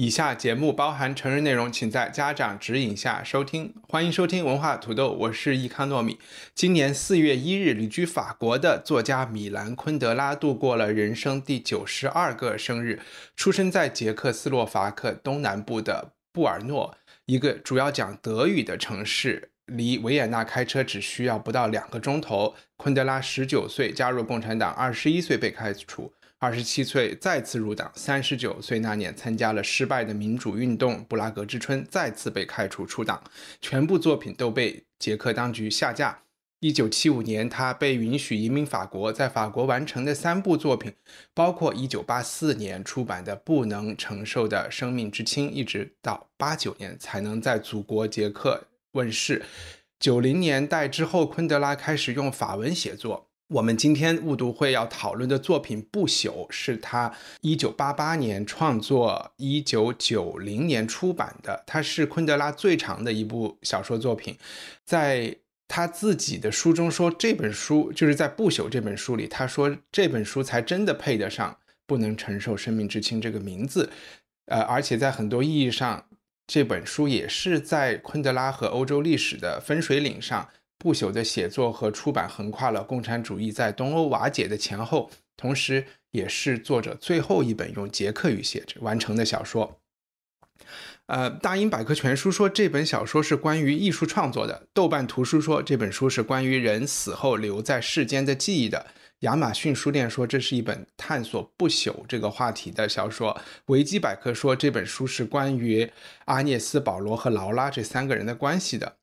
以下节目包含成人内容，请在家长指引下收听。欢迎收听文化土豆，我是易康糯米。今年四月一日，旅居法国的作家米兰昆德拉度过了人生第九十二个生日。出生在捷克斯洛伐克东南部的布尔诺，一个主要讲德语的城市，离维也纳开车只需要不到两个钟头。昆德拉十九岁加入共产党，二十一岁被开除。二十七岁再次入党，三十九岁那年参加了失败的民主运动——布拉格之春，再次被开除出党，全部作品都被捷克当局下架。一九七五年，他被允许移民法国，在法国完成的三部作品，包括一九八四年出版的《不能承受的生命之轻》，一直到八九年才能在祖国捷克问世。九零年代之后，昆德拉开始用法文写作。我们今天误读会要讨论的作品《不朽》是他一九八八年创作，一九九零年出版的。它是昆德拉最长的一部小说作品。在他自己的书中说，这本书就是在《不朽》这本书里，他说这本书才真的配得上“不能承受生命之轻”这个名字。呃，而且在很多意义上，这本书也是在昆德拉和欧洲历史的分水岭上。不朽的写作和出版横跨了共产主义在东欧瓦解的前后，同时也是作者最后一本用捷克语写完成的小说。呃，大英百科全书说这本小说是关于艺术创作的，豆瓣图书说这本书是关于人死后留在世间的记忆的，亚马逊书店说这是一本探索不朽这个话题的小说，维基百科说这本书是关于阿涅斯、保罗和劳拉这三个人的关系的。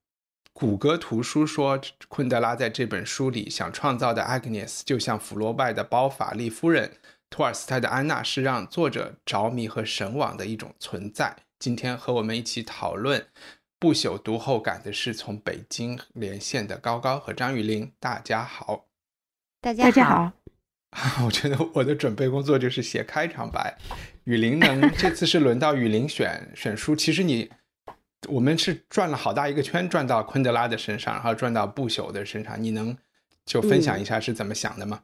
谷歌图书说，昆德拉在这本书里想创造的 Agnes 就像福楼拜的包法利夫人，托尔斯泰的安娜是让作者着迷和神往的一种存在。今天和我们一起讨论不朽读后感的是从北京连线的高高和张雨林。大家好，大家好。我觉得我的准备工作就是写开场白。雨林能这次是轮到雨林选选书，其实你。我们是转了好大一个圈，转到昆德拉的身上，然后转到不朽的身上。你能就分享一下是怎么想的吗？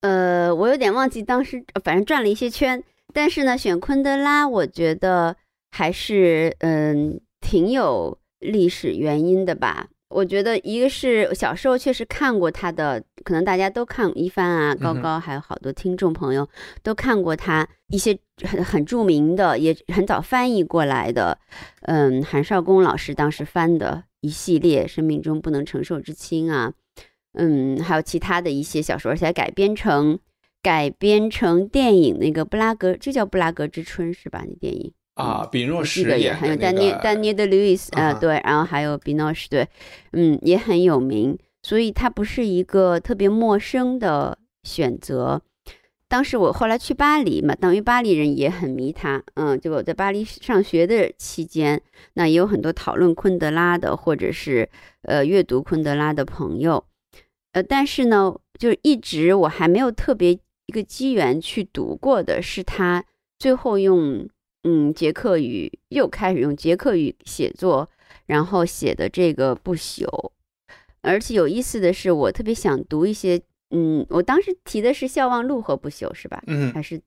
呃，我有点忘记当时，反正转了一些圈。但是呢，选昆德拉，我觉得还是嗯挺有历史原因的吧。我觉得一个是小时候确实看过他的，可能大家都看一帆啊，高高还有好多听众朋友都看过他一些很很著名的，也很早翻译过来的，嗯，韩少功老师当时翻的一系列《生命中不能承受之轻》啊，嗯，还有其他的一些小说，而且改编成改编成电影那个布拉格，这叫《布拉格之春》是吧？那电影。啊，比诺什也很有丹尼丹尼的路易斯啊，对，然后还有比诺什，对，嗯，也很有名，所以他不是一个特别陌生的选择。当时我后来去巴黎嘛，等于巴黎人也很迷他，嗯，就我在巴黎上学的期间，那也有很多讨论昆德拉的，或者是呃阅读昆德拉的朋友，呃，但是呢，就是一直我还没有特别一个机缘去读过的是他最后用。嗯，捷克语又开始用捷克语写作，然后写的这个不朽。而且有意思的是，我特别想读一些，嗯，我当时提的是《笑忘录》和不朽，是吧？嗯，还是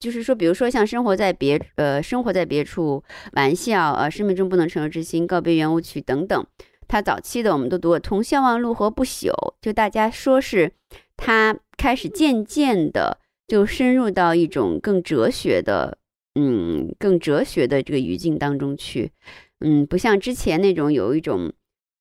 就是说，比如说像生活在别呃生活在别处、玩笑呃生命中不能承受之心、告别圆舞曲等等。他早期的我们都读过，从《笑忘录》和不朽，就大家说是他开始渐渐的就深入到一种更哲学的。嗯，更哲学的这个语境当中去，嗯，不像之前那种有一种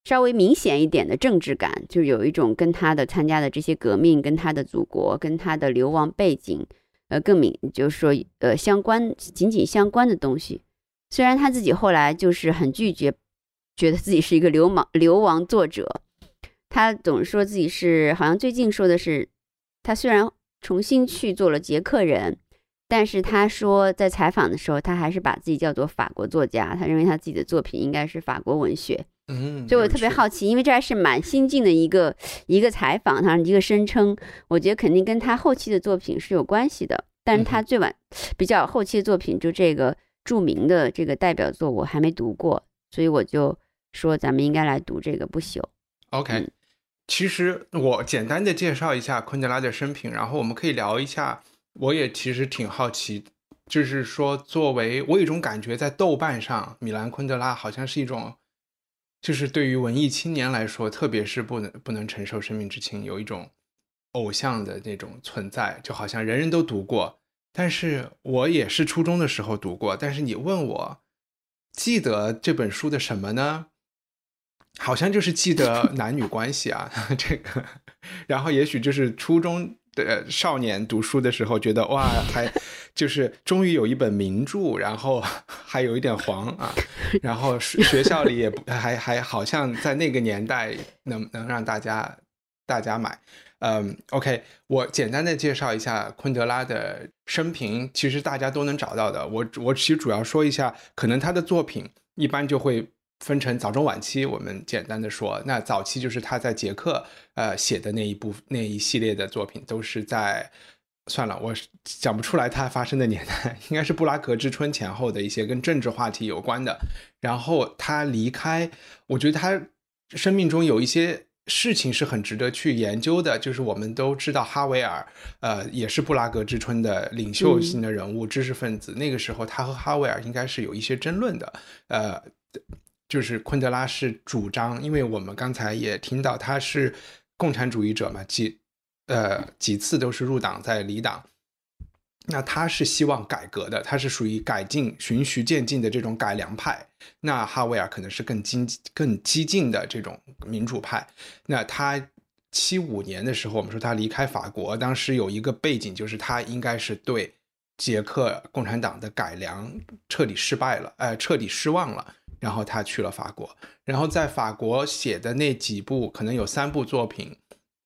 稍微明显一点的政治感，就有一种跟他的参加的这些革命、跟他的祖国、跟他的流亡背景，呃，更明就是说呃相关紧紧相关的东西。虽然他自己后来就是很拒绝，觉得自己是一个流氓流亡作者，他总说自己是好像最近说的是，他虽然重新去做了捷克人。但是他说在采访的时候，他还是把自己叫做法国作家，他认为他自己的作品应该是法国文学。嗯，所以我特别好奇，因为这还是蛮新进的一个一个采访，他一个声称，我觉得肯定跟他后期的作品是有关系的。但是他最晚比较后期的作品，就这个著名的这个代表作，我还没读过，所以我就说咱们应该来读这个《不朽》。OK，、嗯其实我简单的介绍一下昆德拉的生平，然后我们可以聊一下。我也其实挺好奇，就是说，作为我有一种感觉，在豆瓣上，米兰昆德拉好像是一种，就是对于文艺青年来说，特别是不能不能承受生命之轻，有一种偶像的那种存在，就好像人人都读过。但是我也是初中的时候读过，但是你问我记得这本书的什么呢？好像就是记得 男女关系啊，这个，然后也许就是初中的少年读书的时候，觉得哇，还就是终于有一本名著，然后还有一点黄啊，然后学校里也还还好像在那个年代能能让大家大家买。嗯，OK，我简单的介绍一下昆德拉的生平，其实大家都能找到的。我我其实主要说一下，可能他的作品一般就会分成早中晚期，我们简单的说，那早期就是他在捷克呃写的那一部那一系列的作品，都是在算了，我讲不出来他发生的年代，应该是布拉格之春前后的一些跟政治话题有关的。然后他离开，我觉得他生命中有一些。事情是很值得去研究的，就是我们都知道哈维尔，呃，也是布拉格之春的领袖性的人物、知识分子。那个时候，他和哈维尔应该是有一些争论的，呃，就是昆德拉是主张，因为我们刚才也听到他是共产主义者嘛，几呃几次都是入党再离党。那他是希望改革的，他是属于改进、循序渐进的这种改良派。那哈维尔可能是更激、更激进的这种民主派。那他七五年的时候，我们说他离开法国，当时有一个背景，就是他应该是对捷克共产党的改良彻底失败了，呃，彻底失望了。然后他去了法国，然后在法国写的那几部，可能有三部作品。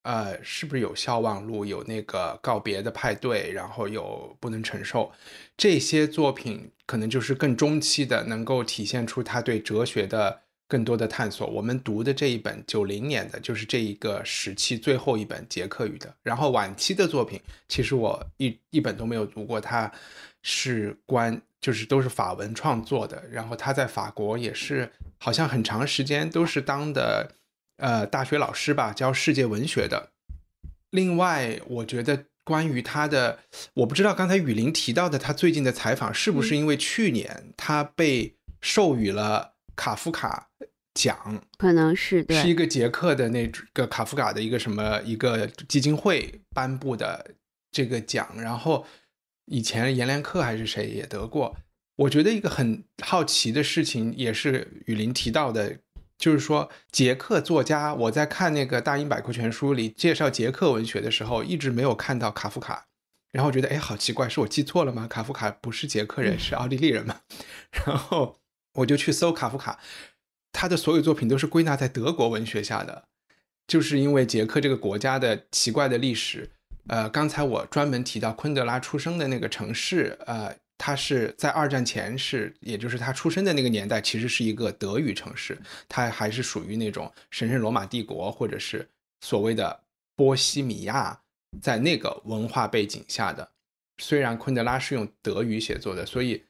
呃，是不是有消亡录？有那个告别的派对，然后有不能承受，这些作品可能就是更中期的，能够体现出他对哲学的更多的探索。我们读的这一本九零年的，就是这一个时期最后一本捷克语的。然后晚期的作品，其实我一一本都没有读过，它是关就是都是法文创作的。然后他在法国也是好像很长时间都是当的。呃，大学老师吧，教世界文学的。另外，我觉得关于他的，我不知道刚才雨林提到的他最近的采访，是不是因为去年他被授予了卡夫卡奖？可能是对，是一个捷克的那个卡夫卡的一个什么一个基金会颁布的这个奖。然后以前阎连克还是谁也得过。我觉得一个很好奇的事情，也是雨林提到的。就是说，捷克作家，我在看那个大英百科全书里介绍捷克文学的时候，一直没有看到卡夫卡，然后觉得哎，好奇怪，是我记错了吗？卡夫卡不是捷克人，是奥地利人嘛？然后我就去搜卡夫卡，他的所有作品都是归纳在德国文学下的，就是因为捷克这个国家的奇怪的历史。呃，刚才我专门提到昆德拉出生的那个城市，呃。他是在二战前是，也就是他出生的那个年代，其实是一个德语城市，它还是属于那种神圣罗马帝国或者是所谓的波西米亚，在那个文化背景下的。虽然昆德拉是用德语写作的，所以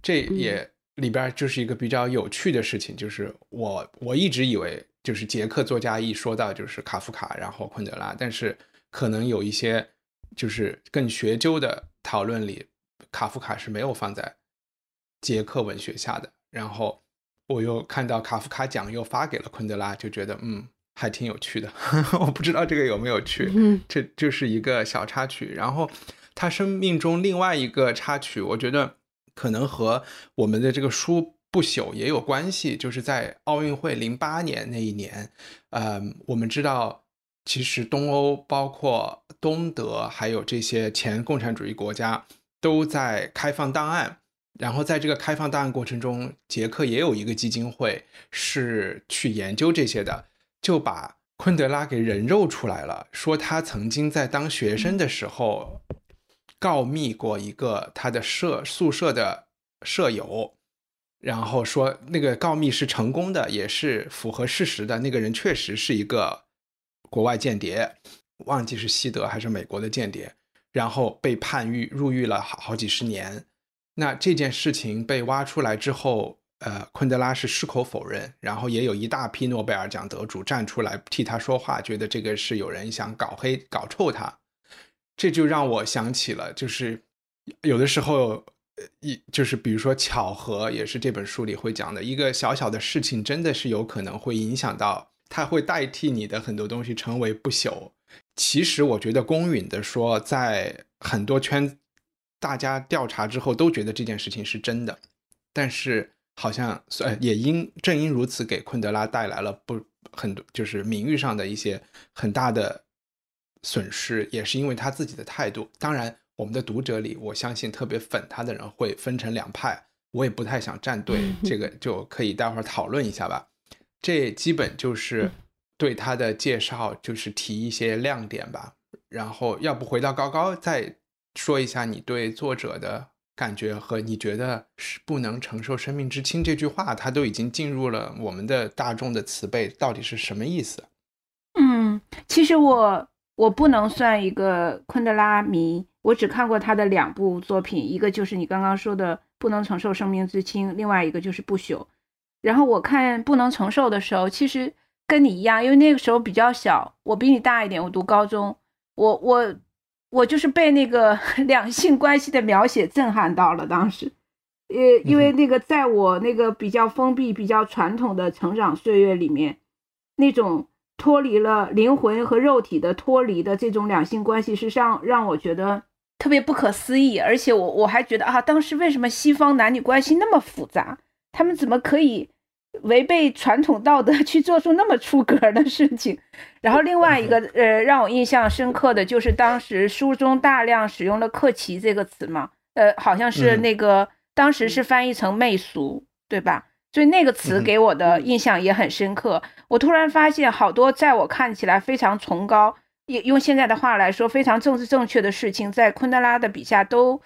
这也里边就是一个比较有趣的事情，就是我我一直以为就是捷克作家一说到就是卡夫卡，然后昆德拉，但是可能有一些就是更学究的讨论里。卡夫卡是没有放在捷克文学下的，然后我又看到卡夫卡奖又发给了昆德拉，就觉得嗯还挺有趣的。我不知道这个有没有趣，这就是一个小插曲。然后他生命中另外一个插曲，我觉得可能和我们的这个书不朽也有关系，就是在奥运会零八年那一年，呃，我们知道其实东欧包括东德还有这些前共产主义国家。都在开放档案，然后在这个开放档案过程中，捷克也有一个基金会是去研究这些的，就把昆德拉给人肉出来了，说他曾经在当学生的时候告密过一个他的舍宿舍的舍友，然后说那个告密是成功的，也是符合事实的。那个人确实是一个国外间谍，忘记是西德还是美国的间谍，然后被判狱入狱了好好几十年。那这件事情被挖出来之后，呃，昆德拉是矢口否认，然后也有一大批诺贝尔奖得主站出来替他说话，觉得这个是有人想搞黑、搞臭他。这就让我想起了，就是有的时候，一就是比如说巧合，也是这本书里会讲的一个小小的事情，真的是有可能会影响到，它会代替你的很多东西成为不朽。其实我觉得公允的说，在很多圈，大家调查之后都觉得这件事情是真的，但是。好像呃，也因正因如此，给昆德拉带来了不很多，就是名誉上的一些很大的损失，也是因为他自己的态度。当然，我们的读者里，我相信特别粉他的人会分成两派，我也不太想站队，这个就可以待会儿讨论一下吧。这基本就是对他的介绍，就是提一些亮点吧。然后，要不回到高高再说一下你对作者的。感觉和你觉得是不能承受生命之轻这句话，它都已经进入了我们的大众的词背，到底是什么意思？嗯，其实我我不能算一个昆德拉迷，我只看过他的两部作品，一个就是你刚刚说的《不能承受生命之轻》，另外一个就是《不朽》。然后我看《不能承受》的时候，其实跟你一样，因为那个时候比较小，我比你大一点，我读高中，我我。我就是被那个 两性关系的描写震撼到了，当时，呃，因为那个在我那个比较封闭、比较传统的成长岁月里面，那种脱离了灵魂和肉体的脱离的这种两性关系，是让让我觉得特别不可思议，而且我我还觉得啊，当时为什么西方男女关系那么复杂，他们怎么可以？违背传统道德 去做出那么出格的事情，然后另外一个呃让我印象深刻的就是当时书中大量使用了“克奇”这个词嘛，呃好像是那个当时是翻译成媚俗，对吧？所以那个词给我的印象也很深刻。我突然发现好多在我看起来非常崇高，用用现在的话来说非常政治正确的事情，在昆德拉的笔下都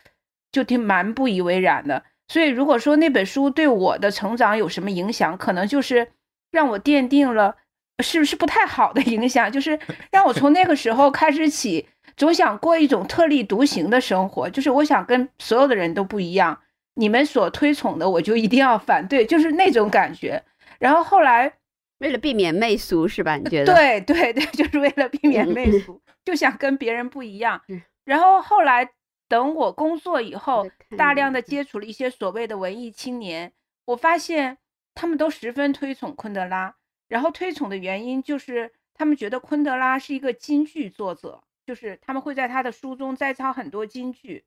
就挺蛮不以为然的。所以，如果说那本书对我的成长有什么影响，可能就是让我奠定了是不是不太好的影响，就是让我从那个时候开始起，总想过一种特立独行的生活，就是我想跟所有的人都不一样，你们所推崇的我就一定要反对，就是那种感觉。然后后来为了避免媚俗，是吧？你觉得？对对对，就是为了避免媚俗，就想跟别人不一样。然后后来。等我工作以后，大量的接触了一些所谓的文艺青年，我发现他们都十分推崇昆德拉。然后推崇的原因就是他们觉得昆德拉是一个金句作者，就是他们会在他的书中摘抄很多金句，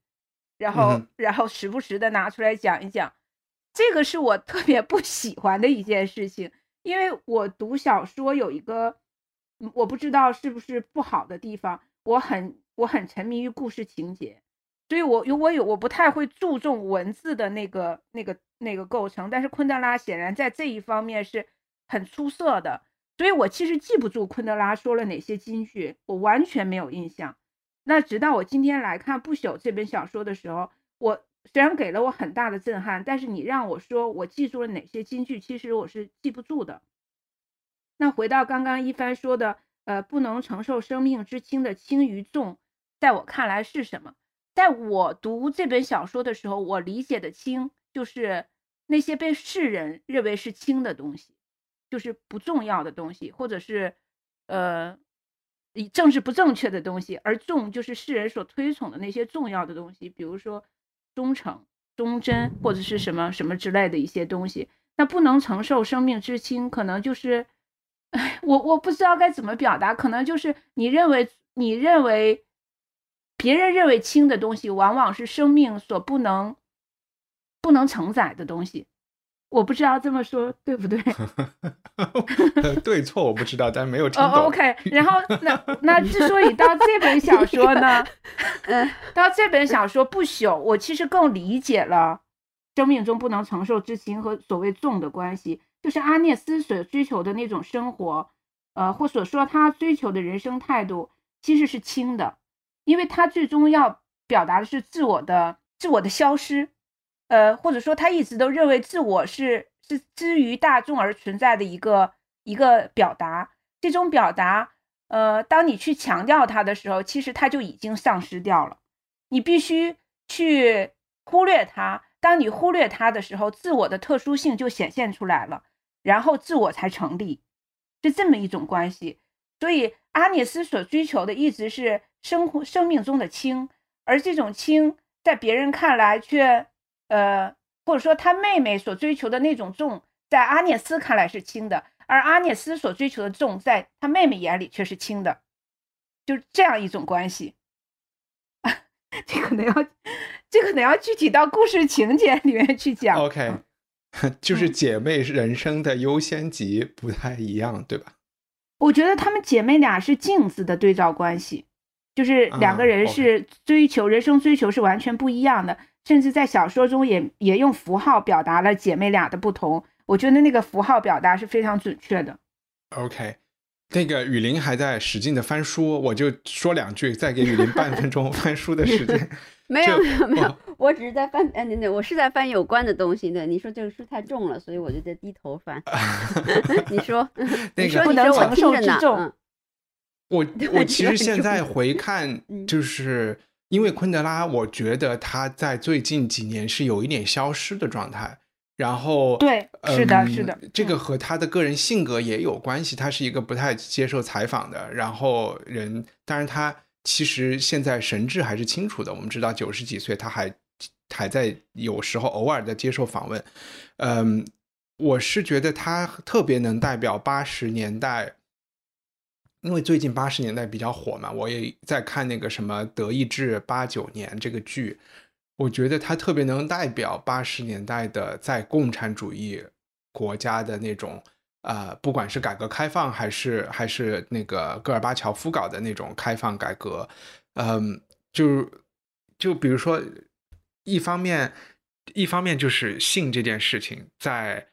然后然后时不时的拿出来讲一讲。这个是我特别不喜欢的一件事情，因为我读小说有一个我不知道是不是不好的地方，我很我很沉迷于故事情节。所以，我有我有我不太会注重文字的那个那个那个构成，但是昆德拉显然在这一方面是很出色的。所以我其实记不住昆德拉说了哪些金句，我完全没有印象。那直到我今天来看《不朽》这本小说的时候，我虽然给了我很大的震撼，但是你让我说我记住了哪些金句，其实我是记不住的。那回到刚刚一帆说的，呃，不能承受生命之轻的轻与重，在我看来是什么？在我读这本小说的时候，我理解的轻就是那些被世人认为是轻的东西，就是不重要的东西，或者是呃以政治不正确的东西；而重就是世人所推崇的那些重要的东西，比如说忠诚、忠贞或者是什么什么之类的一些东西。那不能承受生命之轻，可能就是，哎，我我不知道该怎么表达，可能就是你认为你认为。别人认为轻的东西，往往是生命所不能不能承载的东西。我不知道这么说对不对？对错我不知道，但是没有听懂。OK，然后那那之所以到这本小说呢，嗯，到这本小说不朽，我其实更理解了生命中不能承受之轻和所谓重的关系，就是阿涅斯所追求的那种生活，呃，或所说他追求的人生态度，其实是轻的。因为他最终要表达的是自我的自我的消失，呃，或者说他一直都认为自我是是之于大众而存在的一个一个表达。这种表达，呃，当你去强调它的时候，其实它就已经丧失掉了。你必须去忽略它。当你忽略它的时候，自我的特殊性就显现出来了，然后自我才成立，是这么一种关系。所以阿涅斯所追求的一直是生活生命中的轻，而这种轻在别人看来却，呃，或者说他妹妹所追求的那种重，在阿涅斯看来是轻的，而阿涅斯所追求的重，在他妹妹眼里却是轻的，就是这样一种关系。这可能要，这可能要具体到故事情节里面去讲。OK，就是姐妹人生的优先级不太一样，对吧？我觉得她们姐妹俩是镜子的对照关系，就是两个人是追求人生追求是完全不一样的，甚至在小说中也也用符号表达了姐妹俩的不同。我觉得那个符号表达是非常准确的。OK。那个雨林还在使劲的翻书，我就说两句，再给雨林半分钟 翻书的时间。没有没有没有，我只是在翻，哎，对对，我是在翻有关的东西的。你说这个书太重了，所以我就在低头翻。你说，你说不能承受之重。我 我其实现在回看，就是因为昆德拉，我觉得他在最近几年是有一点消失的状态。然后对，是的，是的，这个和他的个人性格也有关系。他是一个不太接受采访的，然后人，当然他其实现在神志还是清楚的。我们知道九十几岁，他还还在有时候偶尔的接受访问。嗯，我是觉得他特别能代表八十年代，因为最近八十年代比较火嘛，我也在看那个什么《德意志八九年》这个剧。我觉得它特别能代表八十年代的在共产主义国家的那种，呃，不管是改革开放还是还是那个戈尔巴乔夫搞的那种开放改革，嗯，就就比如说，一方面一方面就是性这件事情，在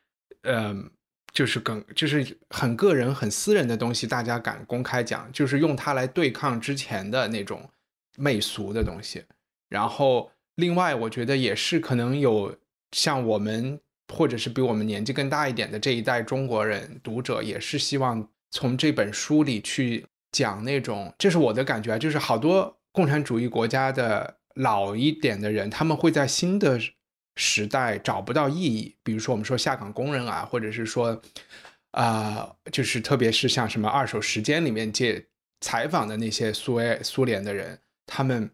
嗯，就是更就是很个人很私人的东西，大家敢公开讲，就是用它来对抗之前的那种媚俗的东西，然后。另外，我觉得也是可能有像我们，或者是比我们年纪更大一点的这一代中国人读者，也是希望从这本书里去讲那种，这是我的感觉，就是好多共产主义国家的老一点的人，他们会在新的时代找不到意义，比如说我们说下岗工人啊，或者是说，啊，就是特别是像什么二手时间里面借采访的那些苏维苏联的人，他们。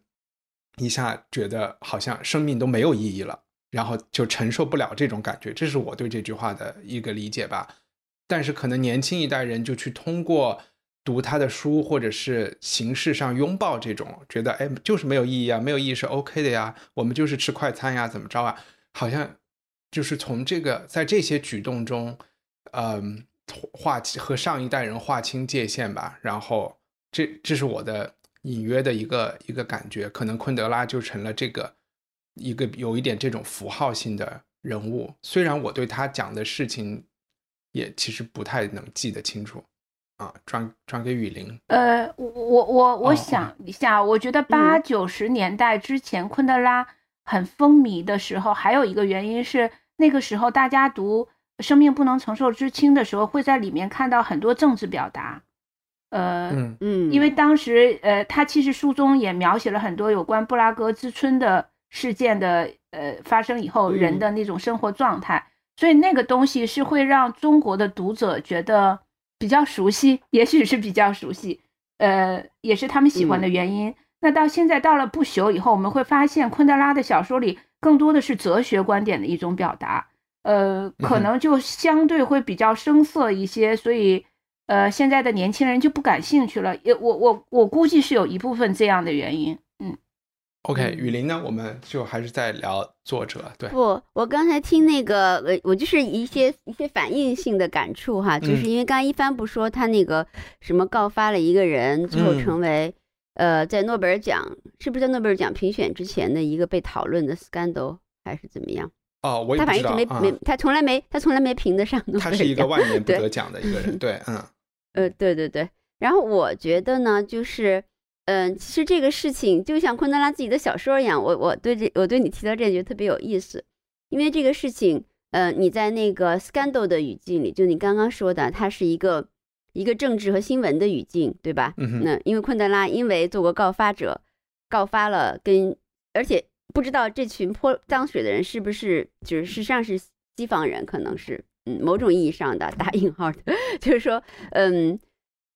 一下觉得好像生命都没有意义了，然后就承受不了这种感觉，这是我对这句话的一个理解吧。但是可能年轻一代人就去通过读他的书，或者是形式上拥抱这种，觉得哎，就是没有意义啊，没有意义是 OK 的呀，我们就是吃快餐呀，怎么着啊？好像就是从这个在这些举动中，嗯，划和上一代人划清界限吧。然后这这是我的。隐约的一个一个感觉，可能昆德拉就成了这个一个有一点这种符号性的人物。虽然我对他讲的事情也其实不太能记得清楚啊，转转给雨林。呃，我我我想一下，我觉得八九十年代之前昆德拉很风靡的时候，还有一个原因是那个时候大家读《生命不能承受之轻》的时候，会在里面看到很多政治表达。呃嗯因为当时呃，他其实书中也描写了很多有关布拉格之春的事件的呃发生以后人的那种生活状态，所以那个东西是会让中国的读者觉得比较熟悉，也许是比较熟悉，呃，也是他们喜欢的原因。那到现在到了不朽以后，我们会发现昆德拉的小说里更多的是哲学观点的一种表达，呃，可能就相对会比较生涩一些，所以。呃，现在的年轻人就不感兴趣了，也我我我估计是有一部分这样的原因。嗯，OK，雨林呢，我们就还是在聊作者。对，不，我刚才听那个，呃，我就是一些一些反应性的感触哈，就是因为刚刚一帆不说他那个什么告发了一个人，最后成为呃在诺贝尔奖是不是在诺贝尔奖评选之前的一个被讨论的 scandal 还是怎么样？哦，我他反正一直没没，他从来没他从来没评得上诺贝尔奖。他是一个万年不得奖的一个人，对，嗯，呃，对对对。然后我觉得呢，就是，嗯，其实这个事情就像昆德拉自己的小说一样，我我对这我对你提到这觉得特别有意思，因为这个事情，呃，你在那个 scandal 的语境里，就你刚刚说的，它是一个一个政治和新闻的语境，对吧？嗯那因为昆德拉因为做过告发者，告发了跟而且不知道这群泼脏水的人是不是就是实际上是西方人，可能是嗯某种意义上的打引号的，就是说嗯。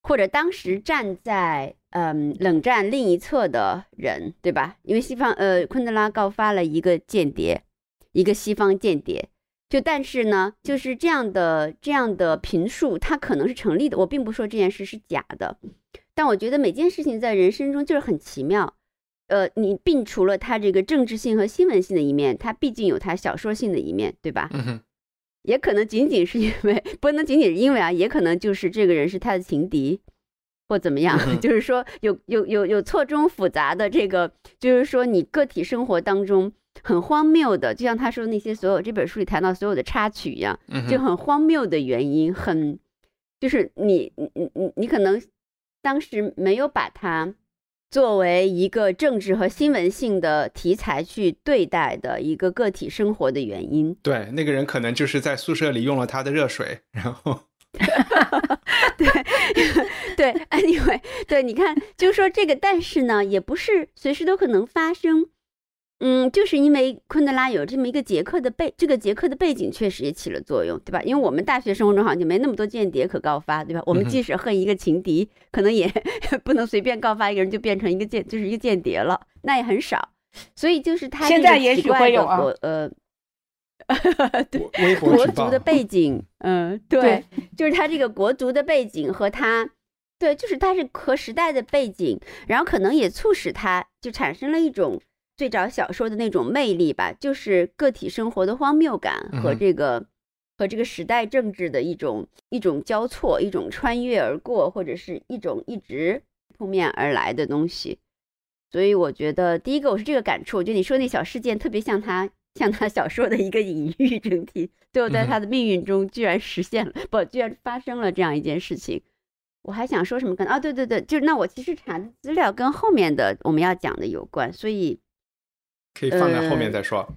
或者当时站在嗯冷战另一侧的人，对吧？因为西方呃昆德拉告发了一个间谍，一个西方间谍。就但是呢，就是这样的这样的评述，它可能是成立的。我并不说这件事是假的，但我觉得每件事情在人生中就是很奇妙。呃，你并除了它这个政治性和新闻性的一面，它毕竟有它小说性的一面，对吧？也可能仅仅是因为 不能仅仅是因为啊，也可能就是这个人是他的情敌，或怎么样，就是说有有有有错综复杂的这个，就是说你个体生活当中很荒谬的，就像他说那些所有这本书里谈到所有的插曲一样，就很荒谬的原因，很就是你你你你你可能当时没有把它。作为一个政治和新闻性的题材去对待的一个个体生活的原因，对那个人可能就是在宿舍里用了他的热水，然后，对 对，anyway，对，你看，就是说这个，但是呢，也不是随时都可能发生。嗯，就是因为昆德拉有这么一个捷克的背，这个捷克的背景确实也起了作用，对吧？因为我们大学生活中好像就没那么多间谍可告发，对吧？我们即使恨一个情敌，可能也 不能随便告发一个人就变成一个间，就是一个间谍了，那也很少。所以就是他现在也许会有啊，呃，对，国足的背景，嗯，对，就是他这个国足的背景和他，对，就是他是和时代的背景，然后可能也促使他就产生了一种。最早小说的那种魅力吧，就是个体生活的荒谬感和这个和这个时代政治的一种一种交错，一种穿越而过，或者是一种一直扑面而来的东西。所以我觉得，第一个我是这个感触，我觉得你说那小事件特别像他像他小说的一个隐喻，整体最后在他的命运中居然实现了，不，居然发生了这样一件事情。我还想说什么？跟啊，对对对，就是那我其实查的资料跟后面的我们要讲的有关，所以。可以放在后面再说，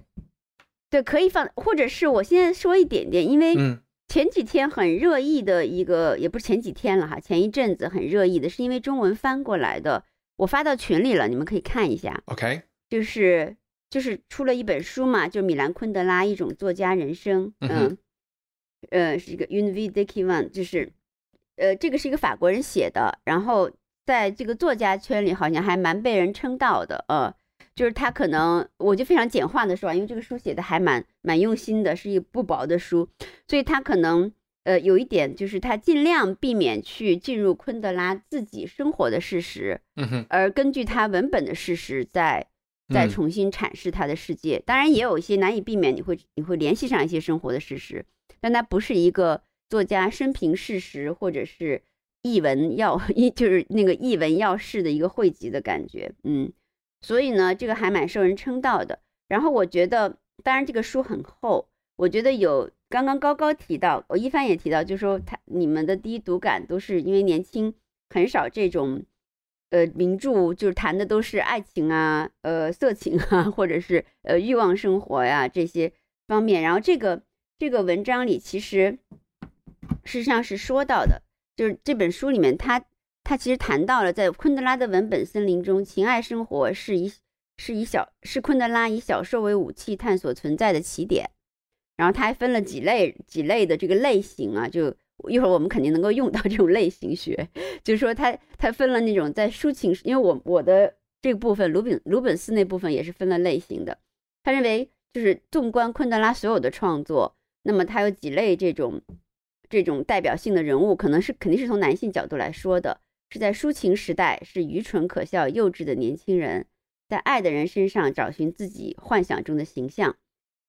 对，可以放，或者是我现在说一点点，因为前几天很热议的一个，也不是前几天了哈，前一阵子很热议的，是因为中文翻过来的，我发到群里了，你们可以看一下。OK，就是就是出了一本书嘛，就米兰昆德拉一种作家人生，嗯，呃，是一个 u n v d i k i One，就是呃，这个是一个法国人写的，然后在这个作家圈里好像还蛮被人称道的，呃。就是他可能，我就非常简化的说，因为这个书写的还蛮蛮用心的，是一不薄的书，所以他可能呃有一点就是他尽量避免去进入昆德拉自己生活的事实，而根据他文本的事实再再重新阐释他的世界。当然也有一些难以避免，你会你会联系上一些生活的事实，但它不是一个作家生平事实或者是译文要 一就是那个译文要事的一个汇集的感觉，嗯。所以呢，这个还蛮受人称道的。然后我觉得，当然这个书很厚，我觉得有刚刚高高提到，我一帆也提到，就是说他你们的第一读感都是因为年轻，很少这种，呃，名著就是谈的都是爱情啊，呃，色情啊，或者是呃欲望生活呀这些方面。然后这个这个文章里其实事实上是说到的，就是这本书里面他。他其实谈到了，在昆德拉的文本森林中，情爱生活是以是以小是昆德拉以小说为武器探索存在的起点。然后他还分了几类几类的这个类型啊，就一会儿我们肯定能够用到这种类型学。就是说，他他分了那种在抒情，因为我我的这个部分鲁本鲁本斯那部分也是分了类型的。他认为，就是纵观昆德拉所有的创作，那么他有几类这种这种代表性的人物，可能是肯定是从男性角度来说的。是在抒情时代，是愚蠢、可笑、幼稚的年轻人，在爱的人身上找寻自己幻想中的形象。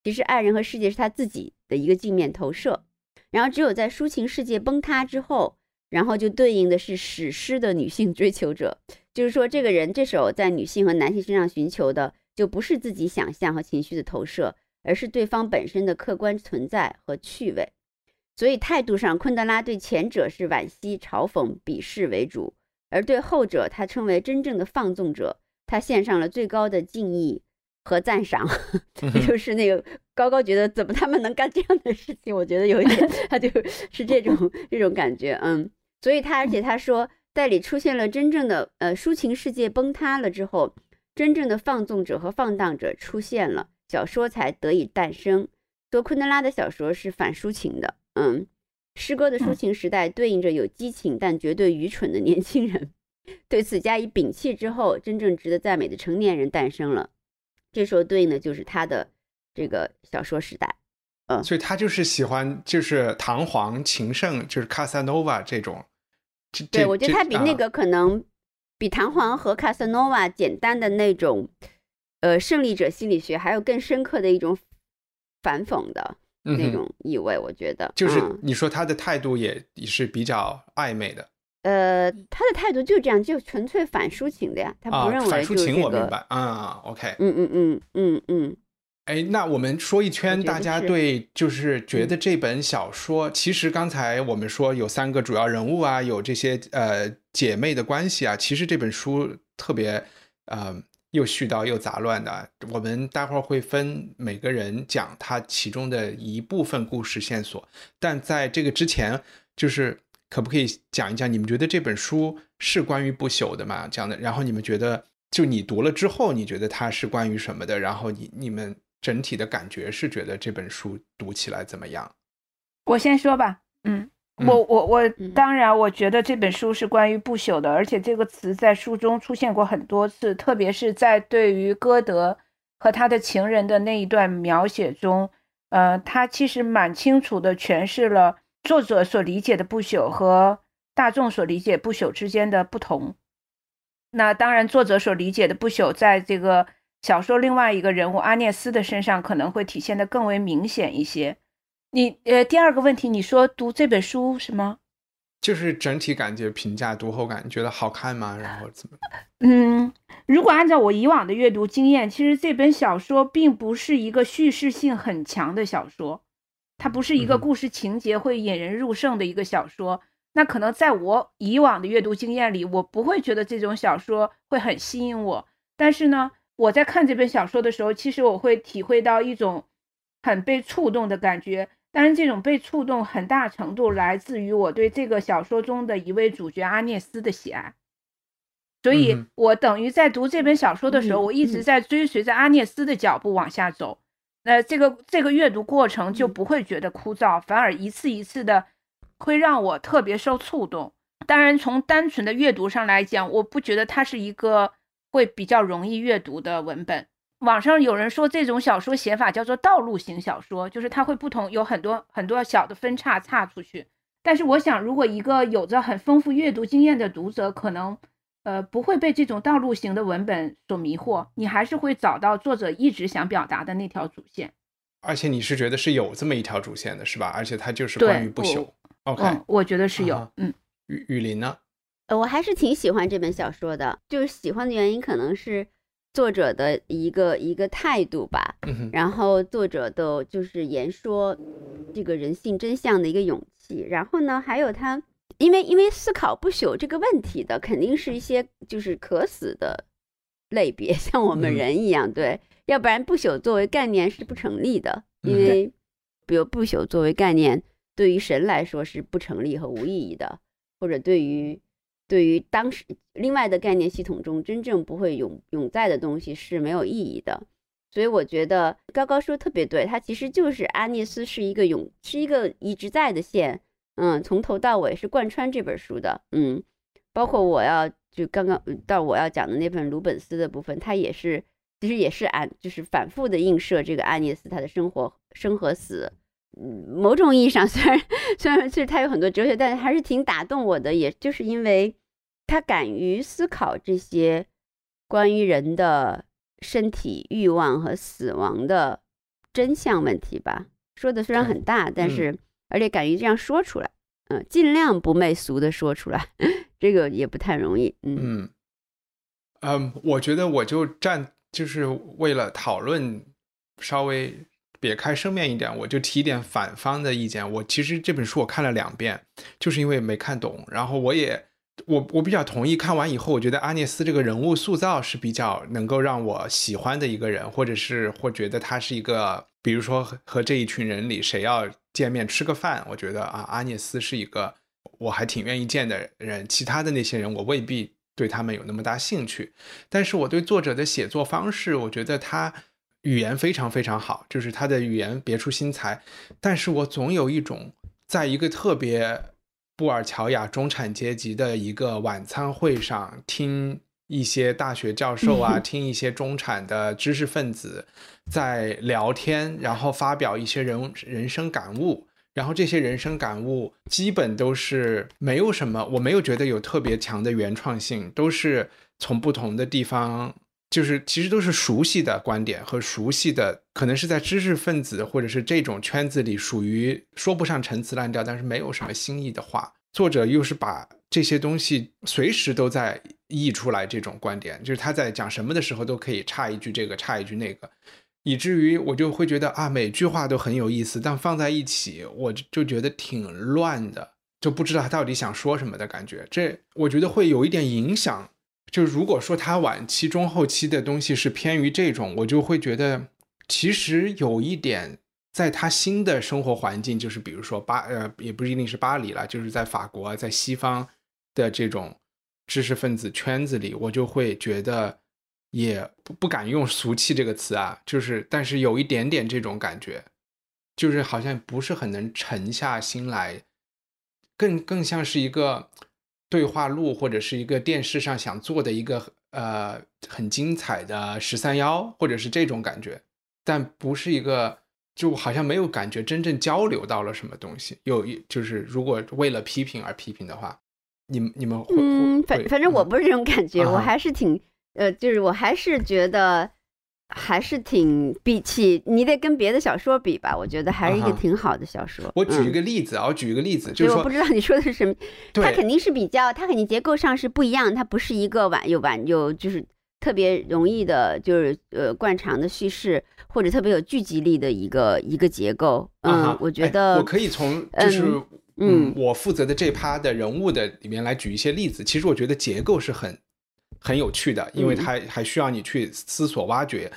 其实，爱人和世界是他自己的一个镜面投射。然后，只有在抒情世界崩塌之后，然后就对应的是史诗的女性追求者。就是说，这个人这时候在女性和男性身上寻求的，就不是自己想象和情绪的投射，而是对方本身的客观存在和趣味。所以态度上，昆德拉对前者是惋惜、嘲讽、鄙视为主，而对后者，他称为真正的放纵者，他献上了最高的敬意和赞赏，就是那个高高觉得怎么他们能干这样的事情，我觉得有一点，他就是这种这种感觉，嗯，所以他而且他说，代理出现了真正的呃抒情世界崩塌了之后，真正的放纵者和放荡者出现了，小说才得以诞生。说昆德拉的小说是反抒情的，嗯，诗歌的抒情时代对应着有激情但绝对愚蠢的年轻人，对此加以摒弃之后，真正值得赞美的成年人诞生了。这时候对应的就是他的这个小说时代，嗯，所以他就是喜欢就是唐璜、情圣，就是卡萨诺瓦这种。对，我觉得他比那个可能比唐璜和卡萨诺瓦简单的那种，呃，胜利者心理学还有更深刻的一种。反讽的那种意味，我觉得就是你说他的态度也也是比较暧昧的。呃，他的态度就这样，就纯粹反抒情的呀，他不认为反抒情。我明白啊，OK，嗯嗯嗯嗯嗯。哎，那我们说一圈，大家对就是觉得这本小说，其实刚才我们说有三个主要人物啊，有这些呃姐妹的关系啊，其实这本书特别呃。又絮叨又杂乱的，我们待会儿会分每个人讲他其中的一部分故事线索。但在这个之前，就是可不可以讲一讲，你们觉得这本书是关于不朽的吗？讲的，然后你们觉得，就你读了之后，你觉得它是关于什么的？然后你你们整体的感觉是觉得这本书读起来怎么样？我先说吧，嗯。我我我当然，我觉得这本书是关于不朽的，而且这个词在书中出现过很多次，特别是在对于歌德和他的情人的那一段描写中，呃，他其实蛮清楚的诠释了作者所理解的不朽和大众所理解不朽之间的不同。那当然，作者所理解的不朽，在这个小说另外一个人物阿涅斯的身上可能会体现的更为明显一些。你呃，第二个问题，你说读这本书是吗？就是整体感觉评价读后感觉得好看吗？然后怎么？嗯，如果按照我以往的阅读经验，其实这本小说并不是一个叙事性很强的小说，它不是一个故事情节会引人入胜的一个小说。那可能在我以往的阅读经验里，我不会觉得这种小说会很吸引我。但是呢，我在看这本小说的时候，其实我会体会到一种很被触动的感觉。当然，这种被触动很大程度来自于我对这个小说中的一位主角阿涅斯的喜爱，所以我等于在读这本小说的时候，我一直在追随着阿涅斯的脚步往下走。那这个这个阅读过程就不会觉得枯燥，反而一次一次的会让我特别受触动。当然，从单纯的阅读上来讲，我不觉得它是一个会比较容易阅读的文本。网上有人说这种小说写法叫做道路型小说，就是它会不同，有很多很多小的分叉岔出去。但是我想，如果一个有着很丰富阅读经验的读者，可能呃不会被这种道路型的文本所迷惑，你还是会找到作者一直想表达的那条主线。而且你是觉得是有这么一条主线的，是吧？而且它就是关于不朽。OK，我觉得是有。嗯，雨雨林呢？呃，我还是挺喜欢这本小说的，就是喜欢的原因可能是。作者的一个一个态度吧，嗯然后作者的就是言说这个人性真相的一个勇气，然后呢，还有他，因为因为思考不朽这个问题的，肯定是一些就是可死的类别，像我们人一样，对，要不然不朽作为概念是不成立的，因为比如不朽作为概念，对于神来说是不成立和无意义的，或者对于。对于当时另外的概念系统中真正不会永永在的东西是没有意义的，所以我觉得高高说特别对，它其实就是阿涅斯是一个永是一个一直在的线，嗯，从头到尾是贯穿这本书的，嗯，包括我要就刚刚到我要讲的那本鲁本斯的部分，它也是其实也是安就是反复的映射这个阿涅斯他的生活生和死。嗯，某种意义上，虽然虽然其实他有很多哲学，但是还是挺打动我的。也就是因为他敢于思考这些关于人的身体欲望和死亡的真相问题吧。说的虽然很大，但是而且敢于这样说出来，嗯，尽量不媚俗的说出来，这个也不太容易。嗯嗯，我觉得我就站，就是为了讨论稍微。别开生面一点，我就提一点反方的意见。我其实这本书我看了两遍，就是因为没看懂。然后我也我我比较同意，看完以后，我觉得阿涅斯这个人物塑造是比较能够让我喜欢的一个人，或者是或觉得他是一个，比如说和这一群人里谁要见面吃个饭，我觉得啊，阿涅斯是一个我还挺愿意见的人，其他的那些人我未必对他们有那么大兴趣。但是我对作者的写作方式，我觉得他语言非常非常好，就是他的语言别出心裁，但是我总有一种在一个特别。布尔乔亚中产阶级的一个晚餐会上，听一些大学教授啊，听一些中产的知识分子在聊天，然后发表一些人人生感悟，然后这些人生感悟基本都是没有什么，我没有觉得有特别强的原创性，都是从不同的地方。就是其实都是熟悉的观点和熟悉的，可能是在知识分子或者是这种圈子里属于说不上陈词滥调，但是没有什么新意的话。作者又是把这些东西随时都在溢出来，这种观点就是他在讲什么的时候都可以插一句这个，插一句那个，以至于我就会觉得啊，每句话都很有意思，但放在一起我就觉得挺乱的，就不知道他到底想说什么的感觉。这我觉得会有一点影响。就如果说他晚期、中后期的东西是偏于这种，我就会觉得其实有一点，在他新的生活环境，就是比如说巴呃，也不一定是巴黎了，就是在法国，在西方的这种知识分子圈子里，我就会觉得也不不敢用俗气这个词啊，就是但是有一点点这种感觉，就是好像不是很能沉下心来，更更像是一个。对话录或者是一个电视上想做的一个呃很精彩的十三幺，或者是这种感觉，但不是一个就好像没有感觉真正交流到了什么东西。有一就是如果为了批评而批评的话，你们你们嗯反反正我不是这种感觉，我还是挺呃就是我还是觉得。还是挺比起你得跟别的小说比吧，我觉得还是一个挺好的小说。我举一个例子啊，我举一个例子，就是我不知道你说的是什么。它肯定是比较，它肯定结构上是不一样，它不是一个完有完有就是特别容易的，就是呃惯常的叙事或者特别有聚集力的一个一个结构。嗯，我觉得我可以从就是嗯我负责的这趴的人物的里面来举一些例子。其实我觉得结构是很。很有趣的，因为它还需要你去思索挖掘。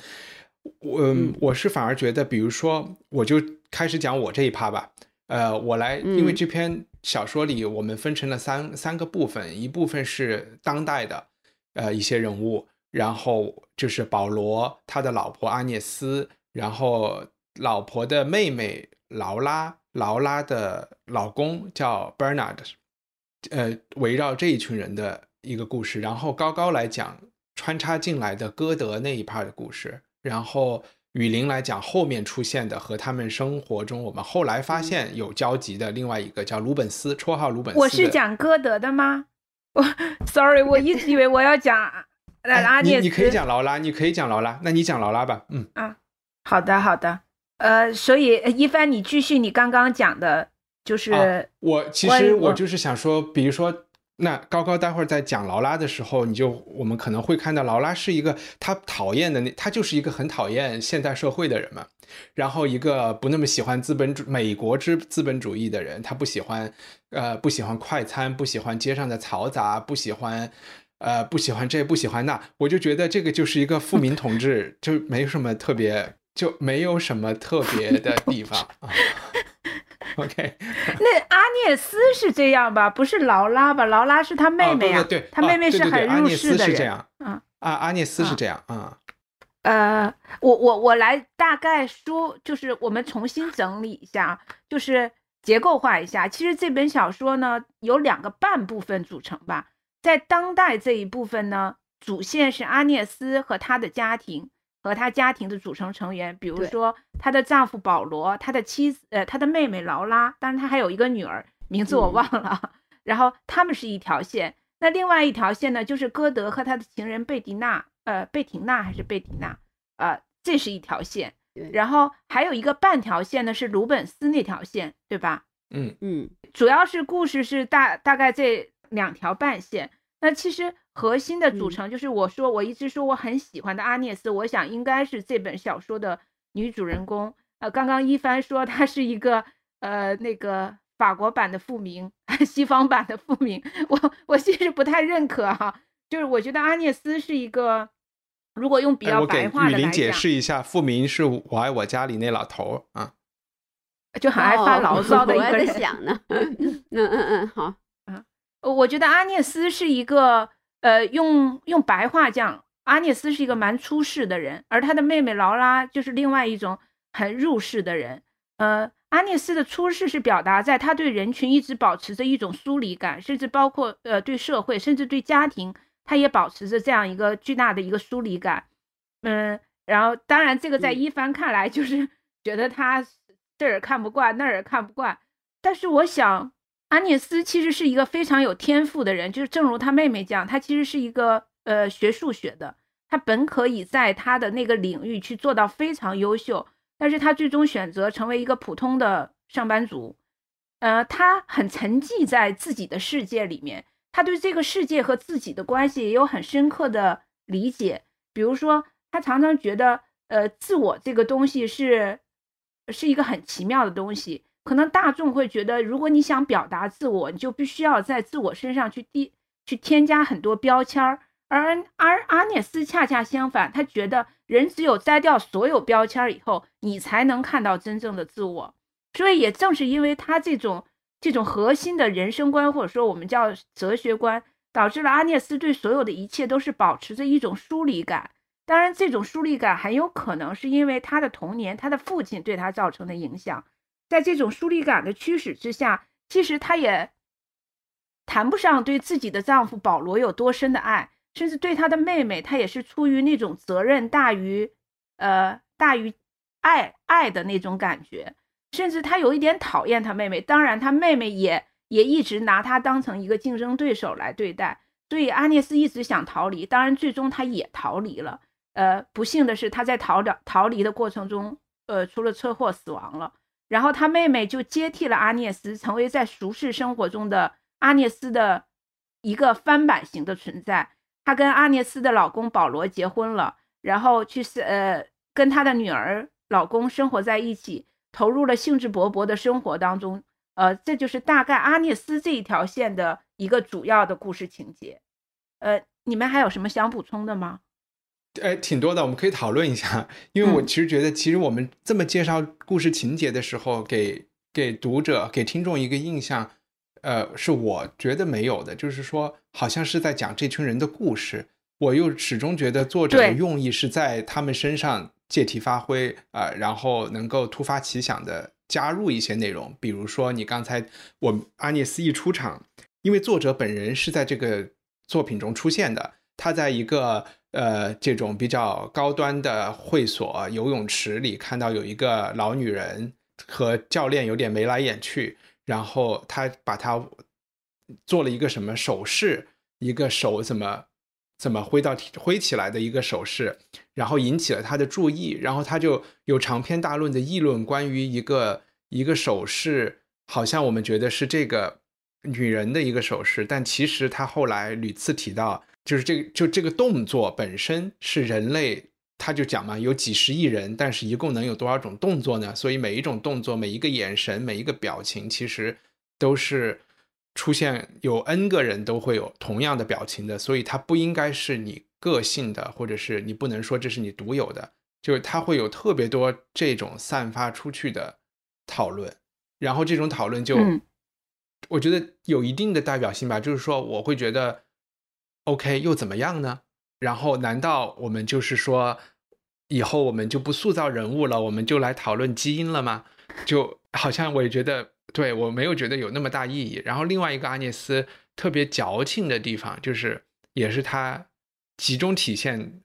我我是反而觉得，比如说，我就开始讲我这一趴吧。呃，我来，因为这篇小说里我们分成了三三个部分，一部分是当代的呃一些人物，然后就是保罗他的老婆阿涅斯，然后老婆的妹妹劳拉，劳拉的老公叫 Bernard，呃，围绕这一群人的。一个故事，然后高高来讲穿插进来的歌德那一 part 的故事，然后雨林来讲后面出现的和他们生活中我们后来发现有交集的另外一个叫鲁本斯，绰号鲁本斯。我是讲歌德的吗？我 sorry，我一直以为我要讲阿涅斯。你可以讲劳拉，你可以讲劳拉，那你讲劳拉吧。嗯啊，好的好的。呃，所以一帆，你继续你刚刚讲的，就是我其实我就是想说，比如说。那高高待会儿在讲劳拉的时候，你就我们可能会看到劳拉是一个他讨厌的那他就是一个很讨厌现代社会的人嘛，然后一个不那么喜欢资本主美国之资本主义的人，他不喜欢呃不喜欢快餐，不喜欢街上的嘈杂，不喜欢呃不喜欢这不喜欢那，我就觉得这个就是一个富民同志，就没什么特别，就没有什么特别的地方。OK，那阿涅斯是这样吧？不是劳拉吧？劳拉是他妹妹啊，对，他妹妹是很入世的人。嗯，啊，阿涅斯是这样啊。呃，我我我来大概说，就是我们重新整理一下，就是结构化一下。其实这本小说呢，有两个半部分组成吧。在当代这一部分呢，主线是阿涅斯和他的家庭。和她家庭的组成成员，比如说她的丈夫保罗，她的妻子，呃，她的妹妹劳拉，当然她还有一个女儿，名字我忘了。然后他们是一条线，那另外一条线呢，就是歌德和他的情人贝迪娜，呃，贝廷娜还是贝蒂娜，呃，这是一条线。然后还有一个半条线呢，是鲁本斯那条线，对吧？嗯嗯，主要是故事是大大概这两条半线。那其实。核心的组成就是我说我一直说我很喜欢的阿涅斯，我想应该是这本小说的女主人公。呃，刚刚一帆说她是一个呃那个法国版的复明，西方版的复明，我我其实不太认可哈。就是我觉得阿涅斯是一个，如果用比较白话的来讲，解释一下，复明是我爱我家里那老头啊，就很爱发牢骚的一个人。想呢，嗯嗯嗯，好啊，我觉得阿涅斯是一个，呃，用用白话讲，阿涅斯是一个蛮出世的人，而他的妹妹劳拉就是另外一种很入世的人，呃。阿涅斯的出世是表达在他对人群一直保持着一种疏离感，甚至包括呃对社会，甚至对家庭，他也保持着这样一个巨大的一个疏离感。嗯，然后当然这个在一帆看来就是 觉得他这儿看不惯，那儿看不惯。但是我想，阿涅斯其实是一个非常有天赋的人，就是正如他妹妹讲，他其实是一个呃学数学的，他本可以在他的那个领域去做到非常优秀。但是他最终选择成为一个普通的上班族，呃，他很沉寂在自己的世界里面，他对这个世界和自己的关系也有很深刻的理解。比如说，他常常觉得，呃，自我这个东西是是一个很奇妙的东西。可能大众会觉得，如果你想表达自我，你就必须要在自我身上去递去添加很多标签儿。而而阿涅斯恰恰相反，他觉得人只有摘掉所有标签以后，你才能看到真正的自我。所以也正是因为他这种这种核心的人生观，或者说我们叫哲学观，导致了阿涅斯对所有的一切都是保持着一种疏离感。当然，这种疏离感很有可能是因为他的童年，他的父亲对他造成的影响。在这种疏离感的驱使之下，其实她也谈不上对自己的丈夫保罗有多深的爱。甚至对他的妹妹，他也是出于那种责任大于，呃，大于爱爱的那种感觉。甚至他有一点讨厌他妹妹。当然，他妹妹也也一直拿他当成一个竞争对手来对待。所以阿涅斯一直想逃离。当然，最终他也逃离了。呃，不幸的是，他在逃的逃离的过程中，呃，出了车祸死亡了。然后他妹妹就接替了阿涅斯，成为在俗世生活中的阿涅斯的一个翻版型的存在。她跟阿涅斯的老公保罗结婚了，然后去是呃跟她的女儿老公生活在一起，投入了兴致勃勃的生活当中。呃，这就是大概阿涅斯这一条线的一个主要的故事情节。呃，你们还有什么想补充的吗？呃，挺多的，我们可以讨论一下。因为我其实觉得，其实我们这么介绍故事情节的时候，给给读者、给听众一个印象。呃，是我觉得没有的，就是说，好像是在讲这群人的故事。我又始终觉得作者的用意是在他们身上借题发挥啊，然后能够突发奇想的加入一些内容。比如说，你刚才我阿涅斯一出场，因为作者本人是在这个作品中出现的，他在一个呃这种比较高端的会所游泳池里看到有一个老女人和教练有点眉来眼去。然后他把他做了一个什么手势，一个手怎么怎么挥到挥起来的一个手势，然后引起了他的注意，然后他就有长篇大论的议论关于一个一个手势，好像我们觉得是这个女人的一个手势，但其实他后来屡次提到，就是这个就这个动作本身是人类。他就讲嘛，有几十亿人，但是一共能有多少种动作呢？所以每一种动作、每一个眼神、每一个表情，其实都是出现有 n 个人都会有同样的表情的。所以它不应该是你个性的，或者是你不能说这是你独有的，就是它会有特别多这种散发出去的讨论，然后这种讨论就我觉得有一定的代表性吧。就是说，我会觉得 OK 又怎么样呢？然后，难道我们就是说，以后我们就不塑造人物了，我们就来讨论基因了吗？就好像我也觉得，对我没有觉得有那么大意义。然后，另外一个阿涅斯特别矫情的地方，就是也是他集中体现，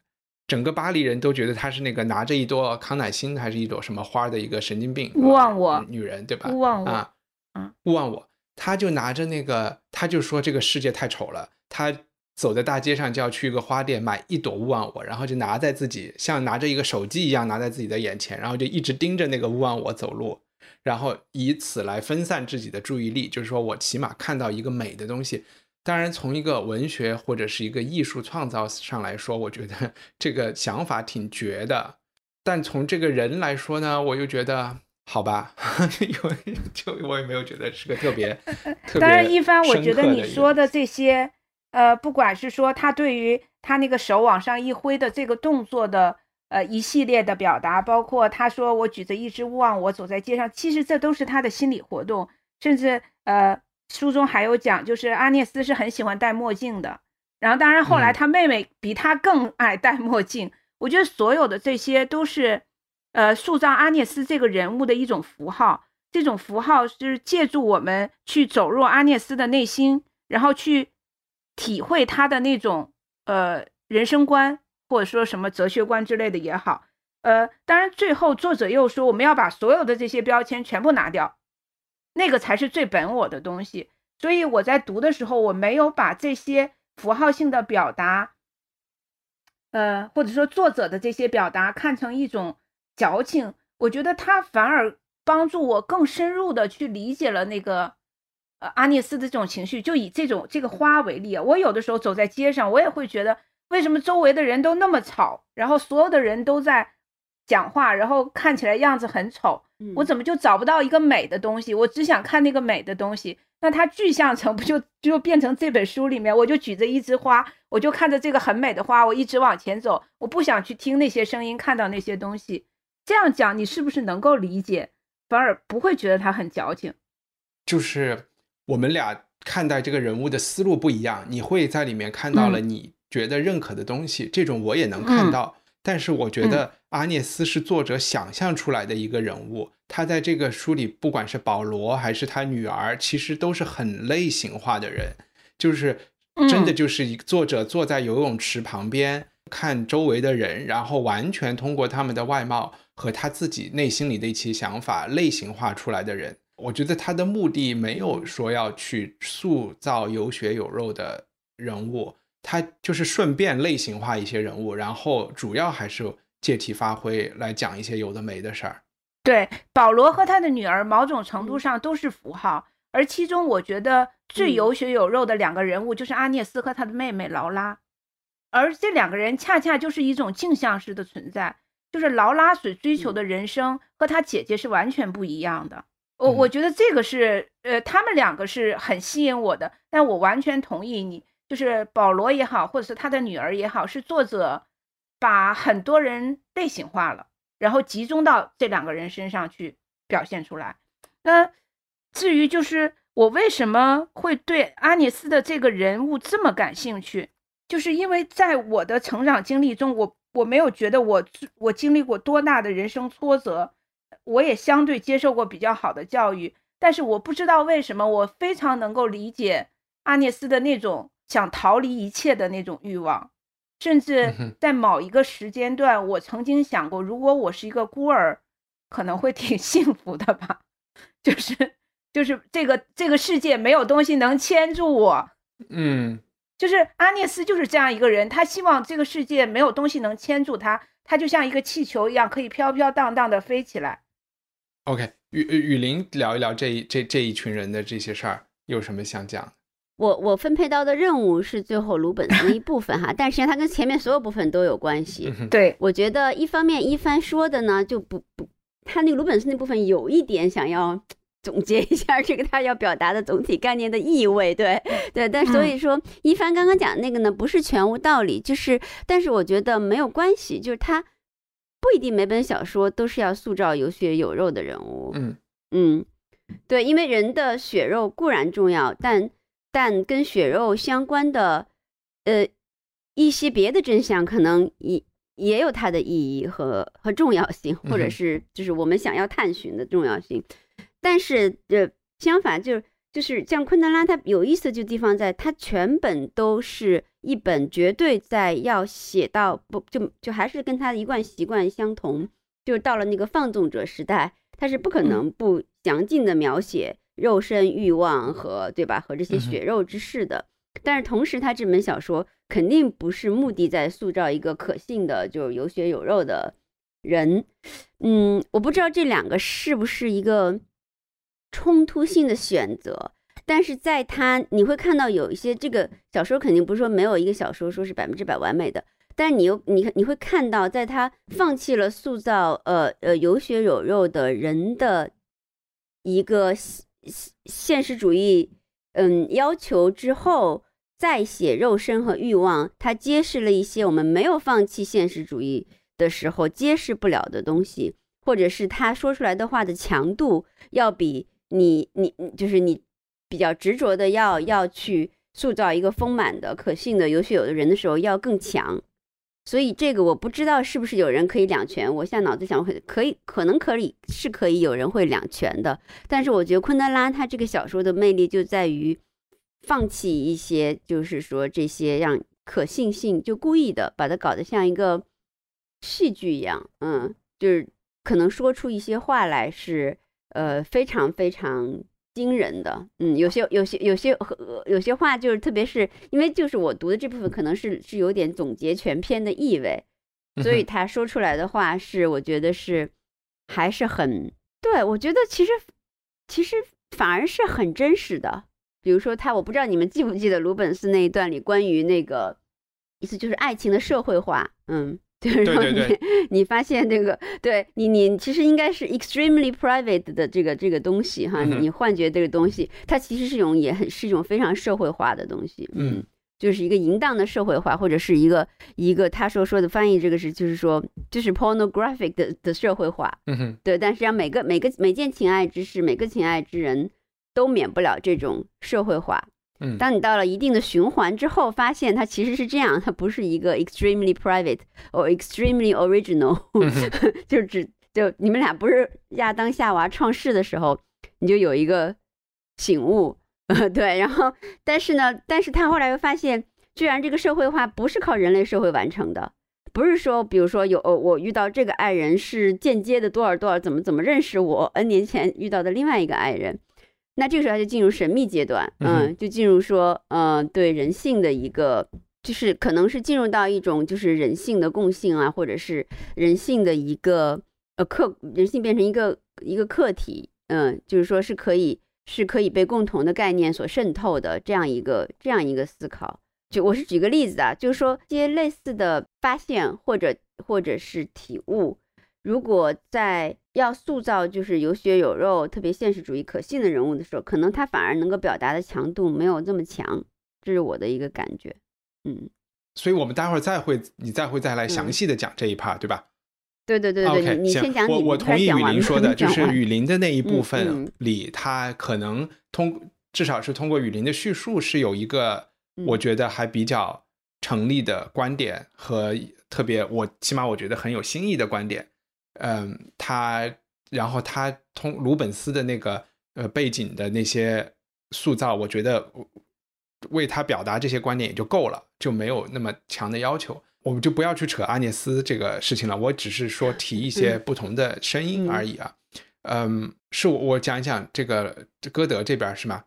整个巴黎人都觉得他是那个拿着一朵康乃馨还是一朵什么花的一个神经病，勿忘我女人，对吧？勿忘我啊，嗯，勿忘我，他就拿着那个，他就说这个世界太丑了，他。走在大街上就要去一个花店买一朵勿忘我，然后就拿在自己像拿着一个手机一样拿在自己的眼前，然后就一直盯着那个勿忘我走路，然后以此来分散自己的注意力。就是说我起码看到一个美的东西。当然，从一个文学或者是一个艺术创造上来说，我觉得 这个想法挺绝的。但从这个人来说呢，我又觉得好吧，因为就我也没有觉得是个特别 特别。当然，一帆，我觉得你说的这些，呃，不管是说他对于他那个手往上一挥的这个动作的，呃，一系列的表达，包括他说我举着一只旺，我走在街上，其实这都是他的心理活动。甚至，呃，书中还有讲，就是阿涅斯是很喜欢戴墨镜的。然后，当然后来嗯他妹妹比他更爱戴墨镜。我觉得所有的这些都是，呃，塑造阿涅斯这个人物的一种符号。这种符号是借助我们去走入阿涅斯的内心，然后去体会他的那种呃人生观，或者说什么哲学观之类的也好。呃，当然最后作者又说，我们要把所有的这些标签全部拿掉，那个才是最本我的东西。所以我在读的时候，我没有把这些符号性的表达，呃，或者说作者的这些表达看成一种矫情，我觉得他反而帮助我更深入的去理解了那个呃阿涅斯的这种情绪。就以这种这个花为例啊，我有的时候走在街上，我也会觉得为什么周围的人都那么吵，然后所有的人都在讲话，然后看起来样子很丑，我怎么就找不到一个美的东西？我只想看那个美的东西。那它具象成不就就变成这本书里面，我就举着一枝花，我就看着这个很美的花，我一直往前走，我不想去听那些声音，看到那些东西。这样讲，你是不是能够理解？反而不会觉得他很矫情。就是我们俩看待这个人物的思路不一样，你会在里面看到了你觉得认可的东西，这种我也能看到。但是我觉得阿涅斯是作者想象出来的一个人物，他在这个书里，不管是保罗还是他女儿，其实都是很类型化的人，就是真的就是一作者坐在游泳池旁边看周围的人，然后完全通过他们的外貌和他自己内心里的一些想法类型化出来的人。我觉得他的目的没有说要去塑造有血有肉的人物，他就是顺便类型化一些人物，然后主要还是借题发挥来讲一些有的没的事儿。对，保罗和他的女儿某种程度上都是符号，而其中我觉得最有血有肉的两个人物就是阿涅斯和他的妹妹劳拉，而这两个人恰恰就是一种镜像式的存在，就是劳拉所追求的人生和他姐姐是完全不一样的。我我觉得这个是，呃，他们两个是很吸引我的，但我完全同意你，就是保罗也好，或者是他的女儿也好，是作者把很多人类型化了。然后集中到这两个人身上去表现出来。那至于就是我为什么会对阿尼斯的这个人物这么感兴趣，就是因为在我的成长经历中，我我没有觉得我我经历过多大的人生挫折，我也相对接受过比较好的教育，但是我不知道为什么我非常能够理解阿涅斯的那种想逃离一切的那种欲望。甚至在某一个时间段，我曾经想过，如果我是一个孤儿，可能会挺 幸福的吧。就是就是这个这个世界没有东西能牵住我。嗯，就是阿涅斯就是这样一个人，他希望这个世界没有东西能牵住他，他就像一个气球一样，可以飘飘荡荡的飞起来。OK，雨雨林聊一聊这一这这一群人的这些事儿，有什么想讲？我我分配到的任务是最后鲁本斯的一部分哈，但实际上它跟前面所有部分都有关系。对，我觉得一方面一帆说的呢，就不不，他那个鲁本斯那部分有一点想要总结一下这个他要表达的总体概念的意味，对对。但所以说一帆刚刚讲那个呢，不是全无道理，就是但是我觉得没有关系，就是他不一定每本小说都是要塑造有血有肉的人物。嗯嗯，对，因为人的血肉固然重要，但但跟血肉相关的，呃，一些别的真相可能也也有它的意义和和重要性，或者是就是我们想要探寻的重要性。但是呃，相反就是就是像昆德拉，他有意思就地方在，他全本都是一本绝对在要写到不就就还是跟他的一贯习惯相同，就是到了那个放纵者时代，他是不可能不详尽的描写。肉身欲望和对吧？和这些血肉之事的，但是同时他这本小说肯定不是目的在塑造一个可信的就是有血有肉的人，嗯，我不知道这两个是不是一个冲突性的选择，但是在他你会看到有一些这个小说肯定不是说没有一个小说说是百分之百完美的，但你又你你会看到，在他放弃了塑造呃呃有血有肉的人的一个现现实主义嗯要求之后，再写肉身和欲望，他揭示了一些我们没有放弃现实主义的时候揭示不了的东西，或者是他说出来的话的强度要比你你就是你比较执着的要要去塑造一个丰满的、可信的、有血有的人的时候要更强。所以这个我不知道是不是有人可以两全。我现在脑子想，会可以，可能可以是可以有人会两全的。但是我觉得昆德拉他这个小说的魅力就在于放弃一些，就是说这些让可信性，就故意的把它搞得像一个戏剧一样，嗯，就是可能说出一些话来是呃非常非常。惊人的，嗯，有些有些有些有些话就是，特别是因为就是我读的这部分可能是是有点总结全篇的意味，所以他说出来的话是我觉得是还是很对，我觉得其实其实反而是很真实的。比如说他，我不知道你们记不记得鲁本斯那一段里关于那个意思就是爱情的社会化，嗯。对对对，你 发现这个，对你你其实应该是 extremely private 的这个这个东西哈，你幻觉这个东西，它其实是一种也很是一种非常社会化的东西，嗯，就是一个淫荡的社会化，或者是一个一个他说说的翻译这个是就是说就是 pornographic 的的社会化，嗯哼，对，但实际上每个每个每件情爱之事，每个情爱之人都免不了这种社会化。当你到了一定的循环之后，发现它其实是这样，它不是一个 extremely private or extremely original，就只就你们俩不是亚当夏娃创世的时候，你就有一个醒悟，对，然后但是呢，但是他后来又发现，居然这个社会化不是靠人类社会完成的，不是说比如说有我遇到这个爱人是间接的多少多少怎么怎么认识我 n 年前遇到的另外一个爱人。那这个时候他就进入神秘阶段，嗯，就进入说，嗯，对人性的一个，就是可能是进入到一种就是人性的共性啊，或者是人性的一个呃客，人性变成一个一个客体，嗯，就是说是可以是可以被共同的概念所渗透的这样一个这样一个思考。就我是举个例子啊，就是说一些类似的发现或者或者是体悟。如果在要塑造就是有血有肉、特别现实主义、可信的人物的时候，可能他反而能够表达的强度没有这么强，这是我的一个感觉。嗯，所以我们待会儿再会，你再会再来详细的讲这一 part，对吧？对对对对，你先讲。我我同意雨林说的，就是雨林的那一部分里，他可能通至少是通过雨林的叙述是有一个我觉得还比较成立的观点和特别我起码我觉得很有新意的观点。嗯，他然后他通鲁本斯的那个呃背景的那些塑造，我觉得为他表达这些观点也就够了，就没有那么强的要求。我们就不要去扯阿涅斯这个事情了，我只是说提一些不同的声音而已啊。嗯，是我我讲一讲这个歌德这边是吗？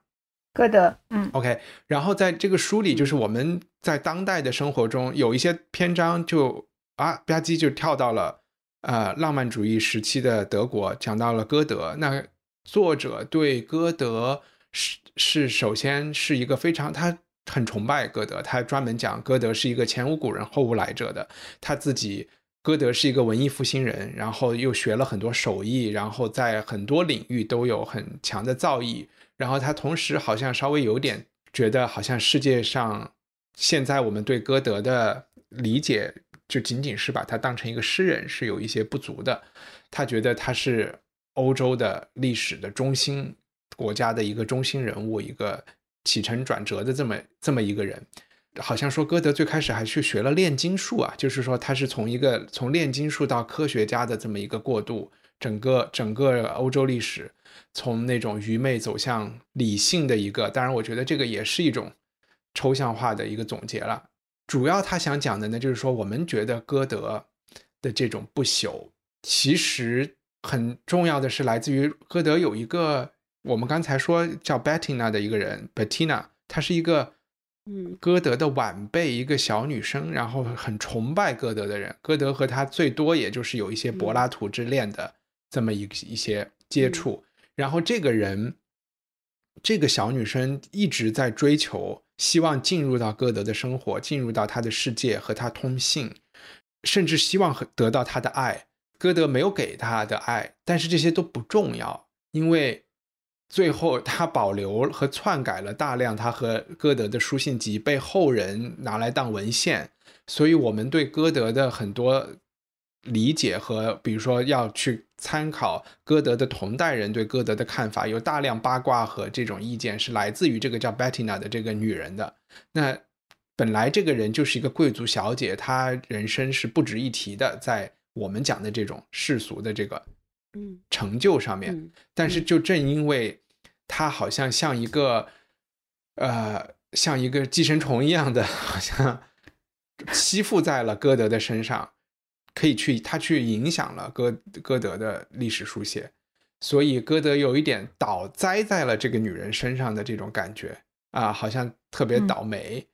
歌德，嗯，OK。然后在这个书里，就是我们在当代的生活中有一些篇章，就啊吧唧就跳到了。呃，浪漫主义时期的德国讲到了歌德，那作者对歌德是是首先是一个非常他很崇拜歌德，他专门讲歌德是一个前无古人后无来者的，他自己歌德是一个文艺复兴人，然后又学了很多手艺，然后在很多领域都有很强的造诣，然后他同时好像稍微有点觉得好像世界上现在我们对歌德的理解。就仅仅是把他当成一个诗人是有一些不足的，他觉得他是欧洲的历史的中心，国家的一个中心人物，一个起承转折的这么这么一个人。好像说歌德最开始还去学了炼金术啊，就是说他是从一个从炼金术到科学家的这么一个过渡，整个整个欧洲历史从那种愚昧走向理性的一个。当然，我觉得这个也是一种抽象化的一个总结了。主要他想讲的呢，就是说我们觉得歌德的这种不朽，其实很重要的是来自于歌德有一个我们刚才说叫 Bettina 的一个人，Bettina，她是一个嗯歌德的晚辈，一个小女生，然后很崇拜歌德的人。歌德和她最多也就是有一些柏拉图之恋的这么一一些接触。然后这个人，这个小女生一直在追求。希望进入到歌德的生活，进入到他的世界和他通信，甚至希望得到他的爱。歌德没有给他的爱，但是这些都不重要，因为最后他保留和篡改了大量他和歌德的书信集，被后人拿来当文献。所以，我们对歌德的很多理解和，比如说要去参考歌德的同代人对歌德的看法，有大量八卦和这种意见是来自于这个叫 Bettina 的这个女人的。那本来这个人就是一个贵族小姐，她人生是不值一提的，在。我们讲的这种世俗的这个，嗯，成就上面，但是就正因为她好像像一个，呃，像一个寄生虫一样的，好像吸附在了歌德的身上，可以去他去影响了歌歌德的历史书写，所以歌德有一点倒栽在了这个女人身上的这种感觉啊，好像特别倒霉。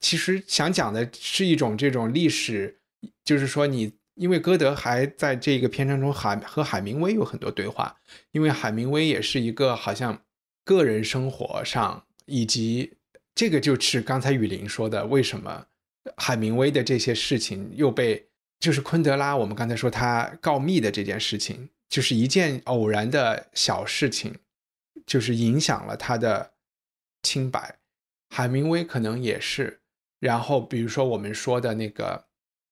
其实想讲的是一种这种历史，就是说你。因为歌德还在这个篇章中海和海明威有很多对话，因为海明威也是一个好像个人生活上以及这个就是刚才雨林说的，为什么海明威的这些事情又被就是昆德拉，我们刚才说他告密的这件事情，就是一件偶然的小事情，就是影响了他的清白。海明威可能也是，然后比如说我们说的那个。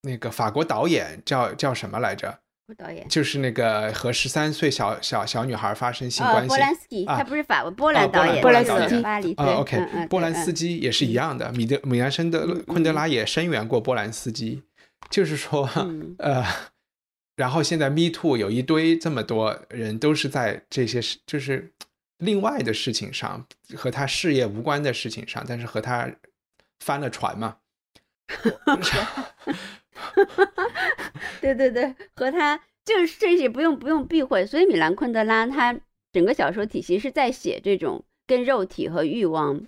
那个法国导演叫叫什么来着？导演就是那个和十三岁小小小女孩发生性关系。波兰斯基，他不是法国波兰导演，波兰斯基，巴黎。啊，OK，波兰斯基也是一样的。米德米兰生的昆德拉也声援过波兰斯基，就是说，呃，然后现在 Me Too 有一堆这么多人都是在这些就是另外的事情上和他事业无关的事情上，但是和他翻了船嘛。对对对，和他就是这些不用不用避讳，所以米兰昆德拉他整个小说体系是在写这种跟肉体和欲望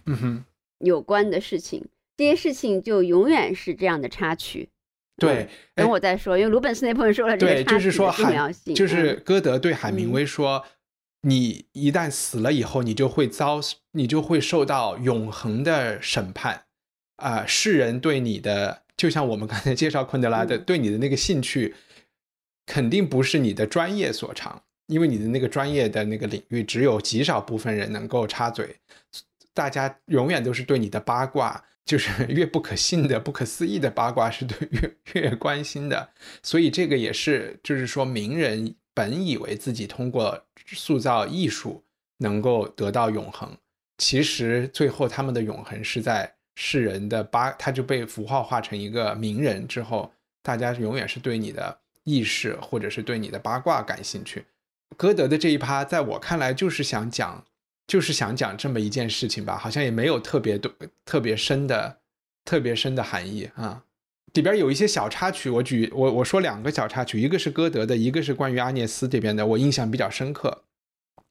有关的事情，这些事情就永远是这样的插曲。对，等我再说，因为鲁本斯那部分说了这个插曲的重要性。就是歌德对海明威说：“你一旦死了以后，你就会遭，你就会受到永恒的审判啊！世人对你的。”就像我们刚才介绍昆德拉的，对你的那个兴趣，肯定不是你的专业所长，因为你的那个专业的那个领域只有极少部分人能够插嘴，大家永远都是对你的八卦，就是 越不可信的、不可思议的八卦是对越 越关心的，所以这个也是，就是说名人本以为自己通过塑造艺术能够得到永恒，其实最后他们的永恒是在。世人的八，他就被符号化成一个名人之后，大家永远是对你的意识或者是对你的八卦感兴趣。歌德的这一趴，在我看来就是想讲，就是想讲这么一件事情吧，好像也没有特别多、特别深的、特别深的含义啊。里边有一些小插曲，我举我我说两个小插曲，一个是歌德的，一个是关于阿涅斯这边的，我印象比较深刻，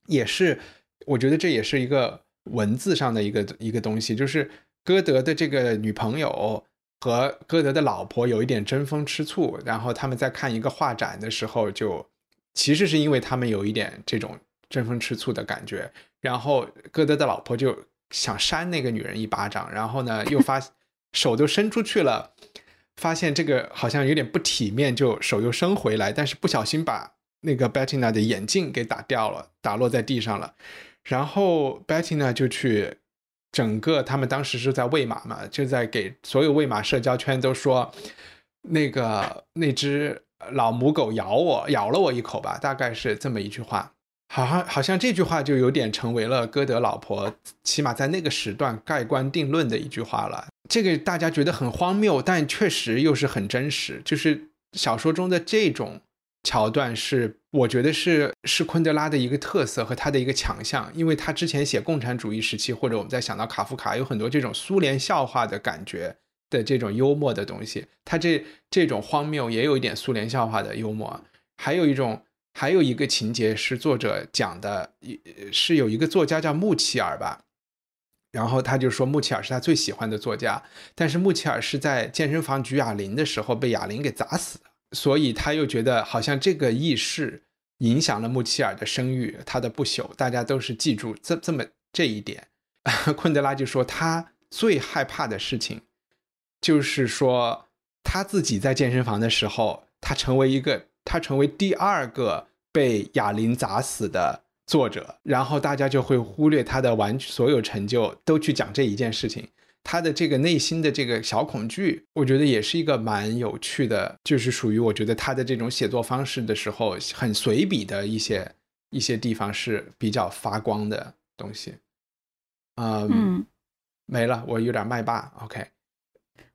也是我觉得这也是一个文字上的一个一个东西，就是。歌德的这个女朋友和歌德的老婆有一点争风吃醋，然后他们在看一个画展的时候，就其实是因为他们有一点这种争风吃醋的感觉，然后歌德的老婆就想扇那个女人一巴掌，然后呢又发手都伸出去了，发现这个好像有点不体面，就手又伸回来，但是不小心把那个 Bettina 的眼镜给打掉了，打落在地上了，然后 Bettina 就去。整个他们当时是在喂马嘛，就在给所有喂马社交圈都说，那个那只老母狗咬我，咬了我一口吧，大概是这么一句话。好像好像这句话就有点成为了歌德老婆，起码在那个时段盖棺定论的一句话了。这个大家觉得很荒谬，但确实又是很真实，就是小说中的这种。桥段是，我觉得是是昆德拉的一个特色和他的一个强项，因为他之前写共产主义时期，或者我们在想到卡夫卡，有很多这种苏联笑话的感觉的这种幽默的东西，他这这种荒谬也有一点苏联笑话的幽默。还有一种，还有一个情节是作者讲的，是有一个作家叫穆齐尔吧，然后他就说穆齐尔是他最喜欢的作家，但是穆齐尔是在健身房举哑铃的时候被哑铃给砸死的。所以他又觉得好像这个轶事影响了穆齐尔的声誉，他的不朽，大家都是记住这这么这一点。昆德拉就说他最害怕的事情，就是说他自己在健身房的时候，他成为一个，他成为第二个被哑铃砸死的作者，然后大家就会忽略他的完所有成就，都去讲这一件事情。他的这个内心的这个小恐惧，我觉得也是一个蛮有趣的，就是属于我觉得他的这种写作方式的时候很随笔的一些一些地方是比较发光的东西。嗯，没了，我有点麦霸。OK，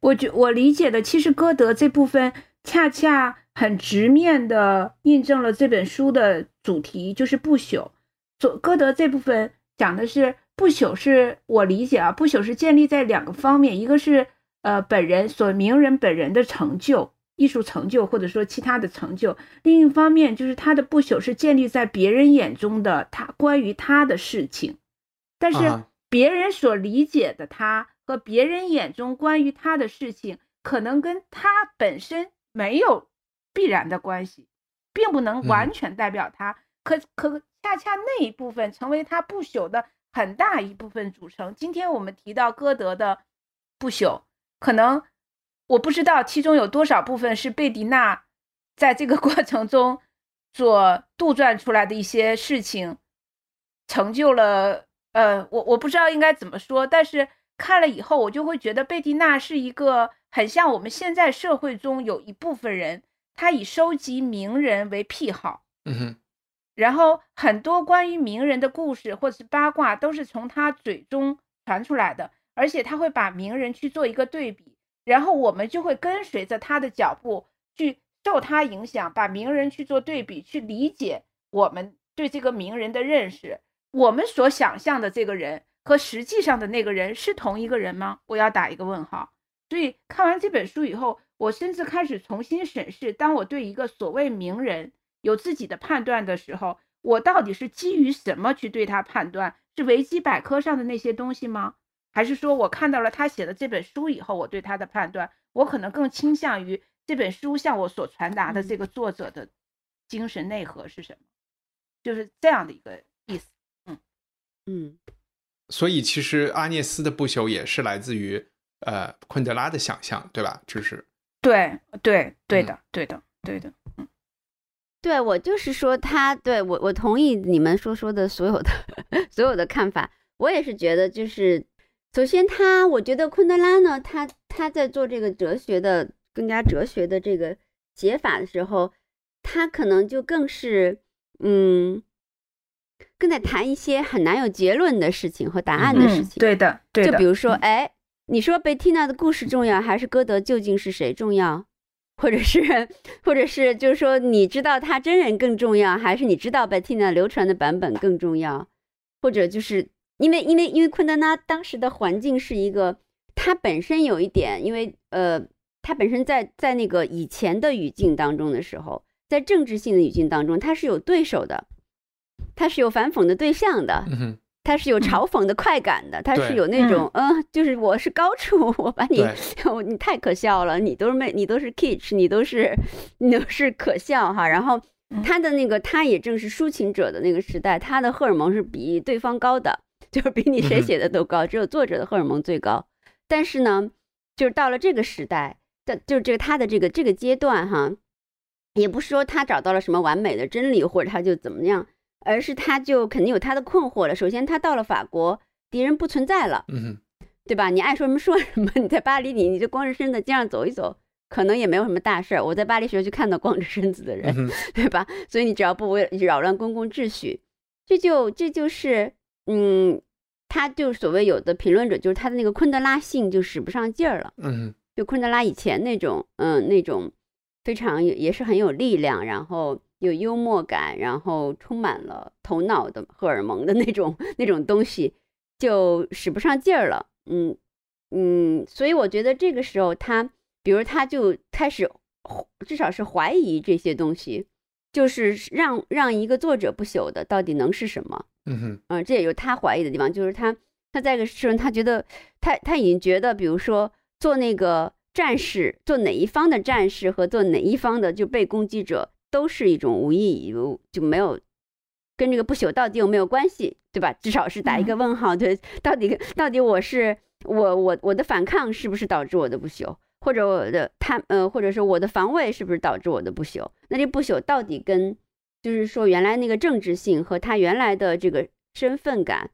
我觉我理解的，其实歌德这部分恰恰很直面的印证了这本书的主题，就是不朽。所歌德这部分讲的是。不朽是我理解啊，不朽是建立在两个方面，一个是呃本人所名人本人的成就、艺术成就，或者说其他的成就；另一方面就是他的不朽是建立在别人眼中的他关于他的事情，但是别人所理解的他和别人眼中关于他的事情，可能跟他本身没有必然的关系，并不能完全代表他。可可恰恰那一部分成为他不朽的。很大一部分组成。今天我们提到歌德的不朽，可能我不知道其中有多少部分是贝迪娜在这个过程中所杜撰出来的一些事情，成就了。呃，我我不知道应该怎么说，但是看了以后，我就会觉得贝蒂娜是一个很像我们现在社会中有一部分人，他以收集名人为癖好。嗯哼。然后很多关于名人的故事或者是八卦都是从他嘴中传出来的，而且他会把名人去做一个对比，然后我们就会跟随着他的脚步去受他影响，把名人去做对比，去理解我们对这个名人的认识。我们所想象的这个人和实际上的那个人是同一个人吗？我要打一个问号。所以看完这本书以后，我甚至开始重新审视，当我对一个所谓名人。有自己的判断的时候，我到底是基于什么去对他判断？是维基百科上的那些东西吗？还是说我看到了他写的这本书以后，我对他的判断，我可能更倾向于这本书向我所传达的这个作者的精神内核是什么？就是这样的一个意思。嗯嗯。所以其实阿涅斯的不朽也是来自于呃昆德拉的想象，对吧？就是对对对的对的对的。嗯对我就是说，他对我我同意你们说说的所有的 所有的看法。我也是觉得，就是首先他，我觉得昆德拉呢，他他在做这个哲学的更加哲学的这个写法的时候，他可能就更是嗯，更在谈一些很难有结论的事情和答案的事情。对的，对的。就比如说，哎，你说贝蒂娜的故事重要，还是歌德究竟是谁重要？或者是，或者是，就是说，你知道他真人更重要，还是你知道贝蒂娜流传的版本更重要？或者就是因为，因为，因为昆德拉当时的环境是一个，他本身有一点，因为呃，他本身在在那个以前的语境当中的时候，在政治性的语境当中，他是有对手的，他是有反讽的对象的。他是有嘲讽的快感的，他是有那种，嗯，就是我是高处，我把你，你太可笑了，你都是妹，你都是 kitsch，你都是，你都是可笑哈。然后他的那个，他也正是抒情者的那个时代，他的荷尔蒙是比对方高的，就是比你谁写的都高，只有作者的荷尔蒙最高。但是呢，就是到了这个时代的，就是这个他的这个这个阶段哈，也不是说他找到了什么完美的真理，或者他就怎么样。而是他就肯定有他的困惑了。首先，他到了法国，敌人不存在了，嗯，对吧？你爱说什么说什么。你在巴黎，你你就光着身子街上走一走，可能也没有什么大事儿。我在巴黎时候就看到光着身子的人，对吧？所以你只要不为扰乱公共秩序，这就这就是，嗯，他就所谓有的评论者就是他的那个昆德拉性就使不上劲儿了，嗯，就昆德拉以前那种，嗯，那种非常也也是很有力量，然后。有幽默感，然后充满了头脑的荷尔蒙的那种那种东西，就使不上劲儿了。嗯嗯，所以我觉得这个时候他，比如他就开始，至少是怀疑这些东西，就是让让一个作者不朽的到底能是什么？嗯哼，嗯，这也有他怀疑的地方，就是他他在个时候，他觉得他他已经觉得，比如说做那个战士，做哪一方的战士和做哪一方的就被攻击者。都是一种无意义，就没有跟这个不朽到底有没有关系，对吧？至少是打一个问号。对，到底到底我是我我我的反抗是不是导致我的不朽，或者我的他呃，或者说我的防卫是不是导致我的不朽？那这不朽到底跟就是说原来那个政治性和他原来的这个身份感，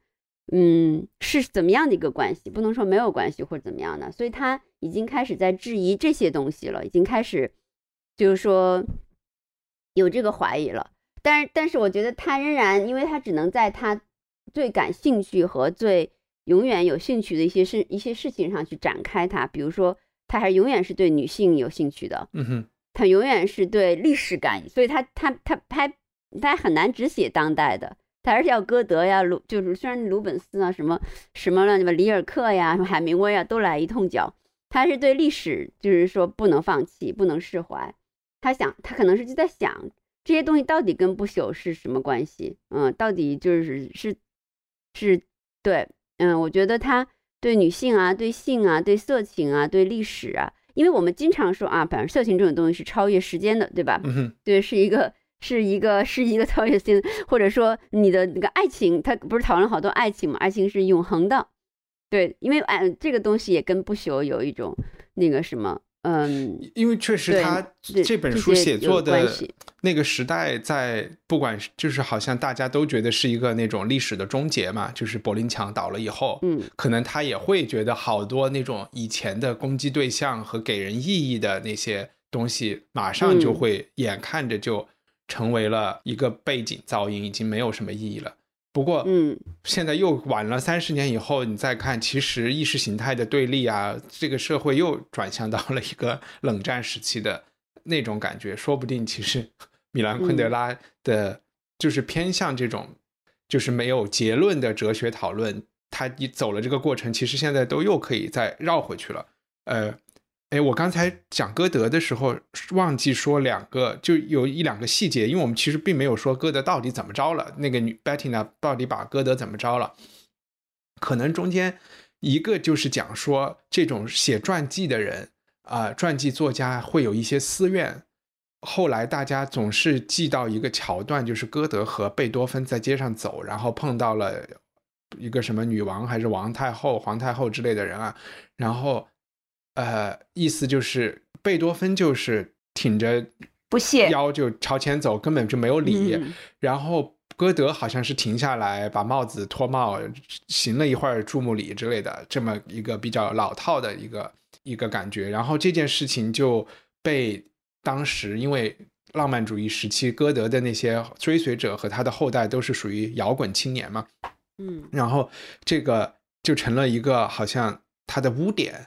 嗯，是怎么样的一个关系？不能说没有关系或者怎么样的，所以他已经开始在质疑这些东西了，已经开始就是说有这个怀疑了。但是但是我觉得他仍然，因为他只能在他最感兴趣和最永远有兴趣的一些事一些事情上去展开它，比如说他还永远是对女性有兴趣的，嗯哼，他永远是对历史感，所以他他他拍他很难只写当代的，他还是要歌德呀，鲁就是虽然鲁本斯啊什么什么乱七八里尔克呀，什么海明威啊都来一通脚，他是对历史就是说不能放弃，不能释怀，他想他可能是就在想这些东西到底跟不朽是什么关系，嗯，到底就是是是对。嗯，我觉得他对女性啊、对性啊、对色情啊、对历史啊，因为我们经常说啊，反正色情这种东西是超越时间的，对吧？嗯，对，是一个是一个是一个超越性，或者说你的那个爱情，他不是讨论好多爱情嘛？爱情是永恒的，对，因为哎，这个东西也跟不朽有一种那个什么。嗯，因为确实他这本书写作的那个时代，在不管就是好像大家都觉得是一个那种历史的终结嘛，就是柏林墙倒了以后，嗯，可能他也会觉得好多那种以前的攻击对象和给人意义的那些东西，马上就会眼看着就成为了一个背景噪音，已经没有什么意义了。不过，嗯，现在又晚了三十年以后，你再看，其实意识形态的对立啊，这个社会又转向到了一个冷战时期的那种感觉。说不定，其实米兰昆德拉的，就是偏向这种，就是没有结论的哲学讨论。他一走了这个过程，其实现在都又可以再绕回去了。呃。哎，我刚才讲歌德的时候忘记说两个，就有一两个细节，因为我们其实并没有说歌德到底怎么着了，那个女 Betty 呢到底把歌德怎么着了？可能中间一个就是讲说，这种写传记的人啊，传记作家会有一些私怨。后来大家总是记到一个桥段，就是歌德和贝多芬在街上走，然后碰到了一个什么女王还是王太后、皇太后之类的人啊，然后。呃，意思就是贝多芬就是挺着不屑腰就朝前走，根本就没有理。然后歌德好像是停下来，把帽子脱帽，行了一会儿注目礼之类的，这么一个比较老套的一个一个感觉。然后这件事情就被当时因为浪漫主义时期歌德的那些追随者和他的后代都是属于摇滚青年嘛，嗯，然后这个就成了一个好像他的污点。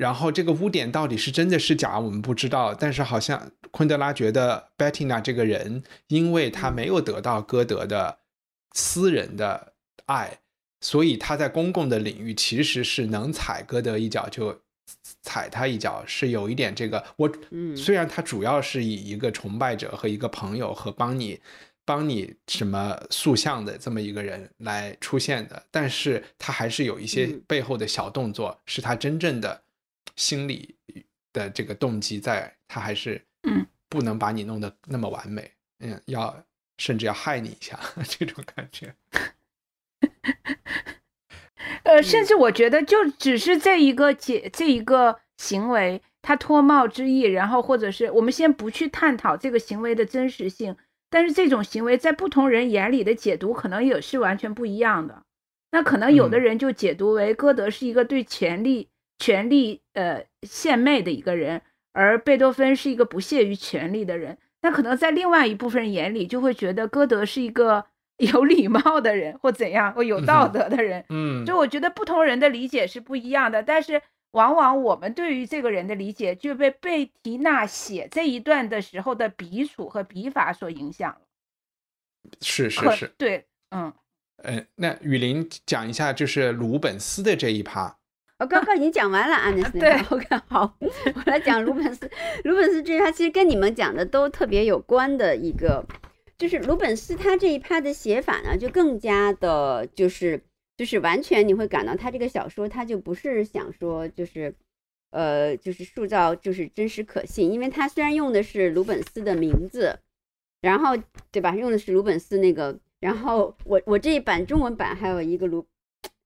然后这个污点到底是真的是假，我们不知道。但是好像昆德拉觉得 Bettina 这个人，因为他没有得到歌德的私人的爱，所以他在公共的领域其实是能踩歌德一脚就踩他一脚，是有一点这个。我虽然他主要是以一个崇拜者和一个朋友和帮你帮你什么塑像的这么一个人来出现的，但是他还是有一些背后的小动作，是他真正的。心理的这个动机，在他还是嗯，不能把你弄得那么完美，嗯，要甚至要害你一下 这种感觉。呃，甚至我觉得，就只是这一个解这一个行为，他脱帽之意，然后或者是我们先不去探讨这个行为的真实性，但是这种行为在不同人眼里的解读，可能也是完全不一样的。那可能有的人就解读为歌德是一个对权力。权力呃献媚的一个人，而贝多芬是一个不屑于权力的人。那可能在另外一部分人眼里，就会觉得歌德是一个有礼貌的人，或怎样，或有道德的人。嗯，就我觉得不同人的理解是不一样的，但是往往我们对于这个人的理解就被贝提娜写这一段的时候的笔触和笔法所影响了。是是是，对，嗯，呃，那雨林讲一下，就是鲁本斯的这一趴。我刚刚已经讲完了啊，那是对，OK，好，我来讲鲁本斯。鲁本斯这一趴其实跟你们讲的都特别有关的一个，就是鲁本斯他这一趴的写法呢，就更加的，就是就是完全你会感到他这个小说他就不是想说就是，呃，就是塑造就是真实可信，因为他虽然用的是鲁本斯的名字，然后对吧，用的是鲁本斯那个，然后我我这一版中文版还有一个鲁。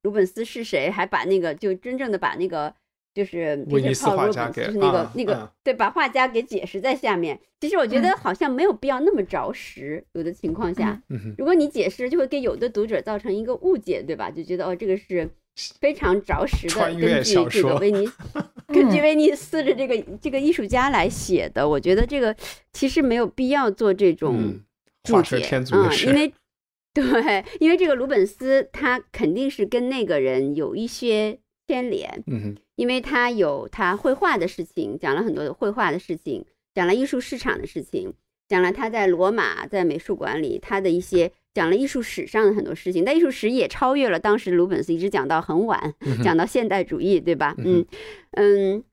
鲁本斯是谁，还把那个就真正的把那个就是威尼斯画家给就是那个、啊那个、啊对，把画家给解释在下面。其实我觉得嗯好像没有必要那么着实，有的情况下，如果你解释，就会给有的读者造成一个误解，对吧？就觉得哦，这个是非常着实的，根据这个威尼，根据威尼斯的这个这个艺术家来写的。我觉得这个其实没有必要做这种画蛇解，添足的嗯，事，因为对，因为这个鲁本斯他肯定是跟那个人有一些牵连，嗯哼，因为他有他绘画的事情，讲了很多绘画的事情，讲了艺术市场的事情，讲了他在罗马在美术馆里他的一些，讲了艺术史上的很多事情。但艺术史也超越了当时鲁本斯，一直讲到很晚，讲到现代主义，对吧？嗯嗯嗯。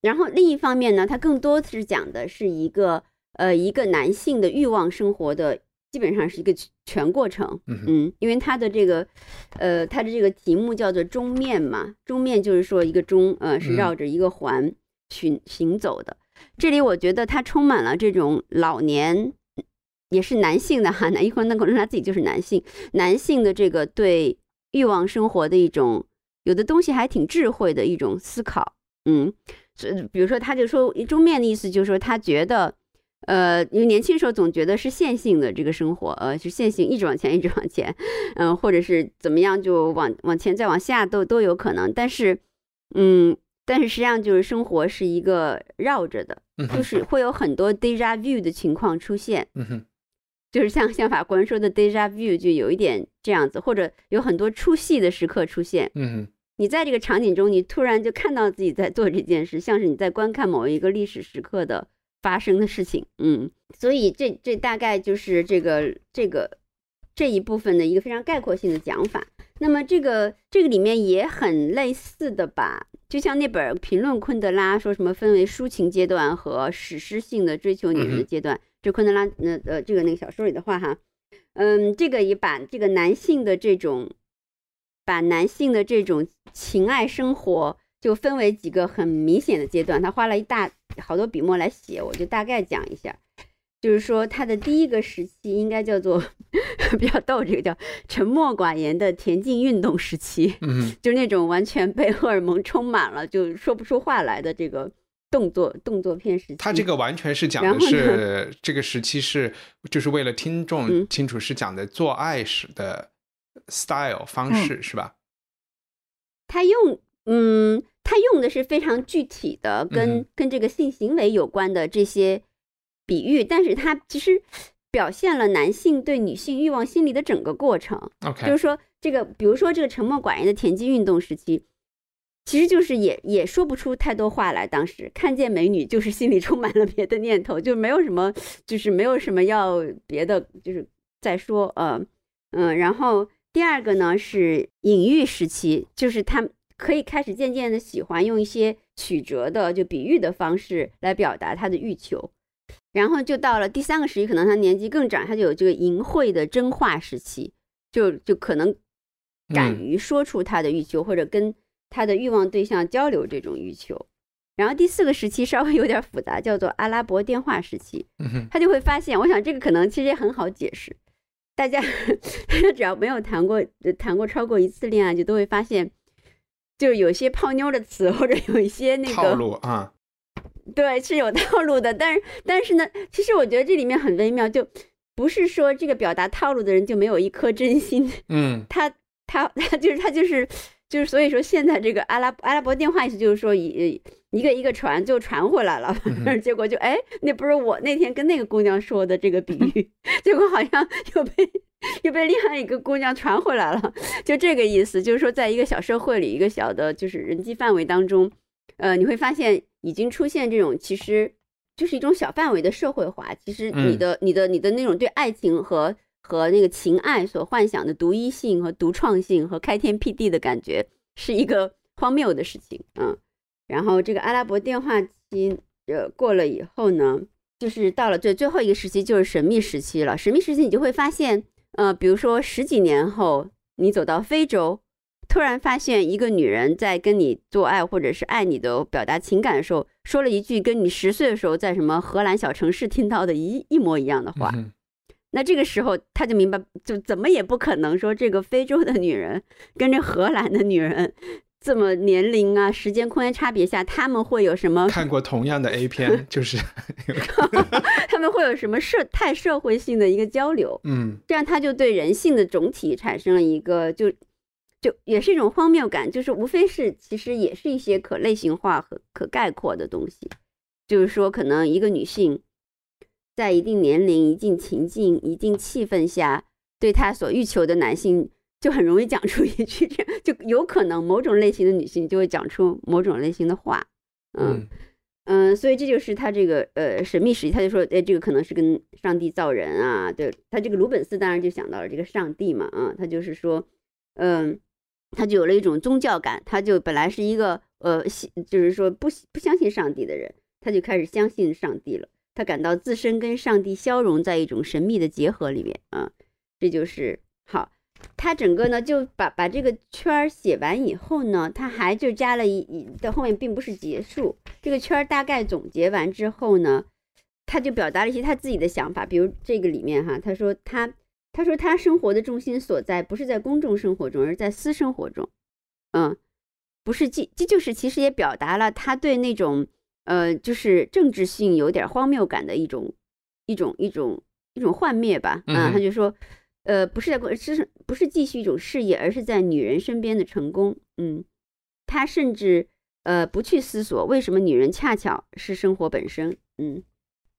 然后另一方面呢，他更多是讲的是一个呃一个男性的欲望生活的，基本上是一个全过程。嗯因为他的这个，呃，他的这个题目叫做钟面嘛，钟面就是说一个钟，呃，是嗯绕着一个环行行走的。这里我觉得它充满了这种老年，也是男性的哈，男 一会儿那可能他自己就是男性，男性的这个对欲望生活的一种，有的东西还挺智慧的一种思考。嗯，所以比如说他就说钟面的意思就是说他觉得。呃，因为年轻时候总觉得是线性的这个生活，呃，是线性，一直往前，一直往前，嗯、或者是怎么样，就往往前再往下都都有可能。但是，嗯，但是实际上就是生活是一个绕着的，就是会有很多 deja vu 的情况出现，嗯哼，就是像像法国人说的 deja vu，就有一点这样子，或者有很多出戏的时刻出现。嗯哼，你在这个场景中，你突然就看到自己在做这件事，像是你在观看某一个历史时刻的发生的事情，嗯，所以这这大概就是这个这个这一部分的一个非常概括性的讲法。那么这个这个里面也很类似的吧，就像那本评论昆德拉说什么分为抒情阶段和史诗性的追求女人的阶段，这昆德拉那呃这个那个小说里的话哈，嗯，这个也把这个男性的这种把男性的这种情爱生活就分为几个很明显的阶段，他花了一大好多笔墨来写，我就大概讲一下。就是说，他的第一个时期应该叫做 比较逗，这个叫沉默寡言的田径运动时期，嗯哼，就是那种完全被荷尔蒙充满了，就说不出话来的这个动作动作片时期。他这个完全是讲的是这个时期是就是为了听众嗯清楚是讲的做爱时的 style 方嗯式是吧？他用，嗯，他用的是非常具体的，跟、跟这个性行为有关的这些比喻，但是他其实表现了男性对女性欲望心理的整个过程。OK，就是说，这个比如说这个沉默寡言的田忌运动时期，其实就是也也说不出太多话来。当时看见美女，就是心里充满了别的念头，就没有什么，就是没有什么要别的，就是再说，呃，嗯，然后第二个呢是隐喻时期，就是他可以开始渐渐的喜欢用一些曲折的就比喻的方式来表达他的欲求。然后就到了第三个时期，可能他年纪更长，他就有这个淫秽的真话时期，就就可能敢嗯于说出他的欲求，或者跟他的欲望对象交流这种欲求。然后第四个时期稍微有点复杂，叫做阿拉伯电话时期。他就会发现，我想这个可能其实也很好解释，大家 只要没有谈过呃谈过超过一次恋爱，就都会发现，就是有些泡妞的词，或者有一些那个套个路啊，对，是有套路的，但是但是呢，其实我觉得这里面很微妙，就不是说这个表达套路的人就没有一颗真心，嗯。他他他就是他就是就是，所以说现在这个阿拉阿拉伯电话意思就是说一一个一个传就传回来了，嗯结果就哎，那不是我那天跟那个姑娘说的这个比喻，结果好像又被又被另外一个姑娘传回来了，就这个意思，就是说在一个小社会里，一个小的就是人际范围当中，呃，你会发现已经出现这种其实就是一种小范围的社会化。其实你嗯的、你的、你的那种对爱情和和那个情爱所幻想的独一性和独创性和开天辟地的感觉，是一个荒谬的事情。嗯，然后这个阿拉伯电话期呃过了以后呢，就是到了最最后一个时期，就是神秘时期了。神秘时期你就会发现，呃，比如说十几年后，你走到非洲。突然发现一个女人在跟你做爱，或者是爱你的表达情感的时候，说了一句跟你十岁的时候在什么荷兰小城市听到的一一模一样的话。嗯那这个时候他就明白，就怎么也不可能说这个非洲的女人跟这荷兰的女人这么年龄啊、时间、空间差别下，他们会有什么？看过同样的 A 片，就是 他们会有什么社太社会性的一个交流？嗯，这样他就对人性的总体产生了一个就就也是一种荒谬感，就是无非是其实也是一些可类型化和可概括的东西，就是说可能一个女性。在一定年龄、一定情境、一定气氛下，对她所欲求的男性，就很容易讲出一句这样，就有可能某种类型的女性就会讲出某种类型的话。嗯嗯，所以这就是他这个呃神秘史，他就说，哎，这个可能是跟上帝造人啊。对他这个鲁本斯当然就想到了这个上帝嘛，啊，他就是说，嗯，他就有了一种宗教感，他就本来是一个呃信，就是说不不相信上帝的人，他就开始相信上帝了。他感到自身跟上帝消融在一种神秘的结合里面啊，这就是好。他整个呢就把把这个圈儿写完以后呢，他还就加了一一到后面并不是结束。这个圈儿大概总结完之后呢，他就表达了一些他自己的想法，比如这个里面哈，他说他他说他生活的重心所在不是在公众生活中，而在私生活中，嗯，不是这这就是其实也表达了他对那种。呃，就是政治性有点荒谬感的一种，一种一种一种幻灭吧。嗯，他就说，呃，不是在是不是继续一种事业，而是在女人身边的成功。嗯，他甚至呃不去思索为什么女人恰巧是生活本身。嗯，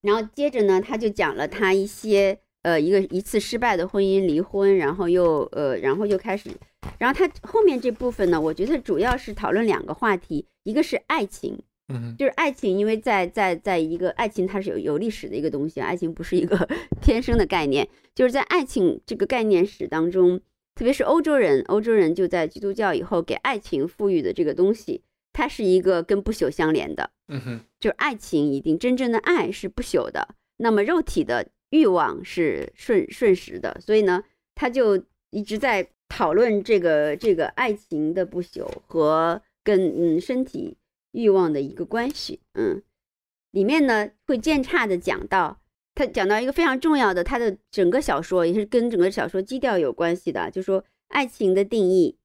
然后接着呢，他就讲了他一些呃一个一次失败的婚姻离婚，然后又呃然后又开始，然后他后面这部分呢，我觉得主要是讨论两个话题，一个是爱情。嗯，就是爱情，因为在在在一个爱情，它是有有历史的一个东西，爱情不是一个 天生的概念。就是在爱情这个概念史当中，特别是欧洲人，欧洲人就在基督教以后给爱情赋予的这个东西，它是一个跟不朽相连的。嗯哼，就是爱情一定真正的爱是不朽的，那么肉体的欲望是瞬瞬时的，所以呢，他就一直在讨论这个这个爱情的不朽和跟嗯身体。欲望的一个关系，嗯，里面呢会渐差的讲到，他讲到一个非常重要的，他的整个小说也是跟整个小说基调有关系的，就说爱情的定义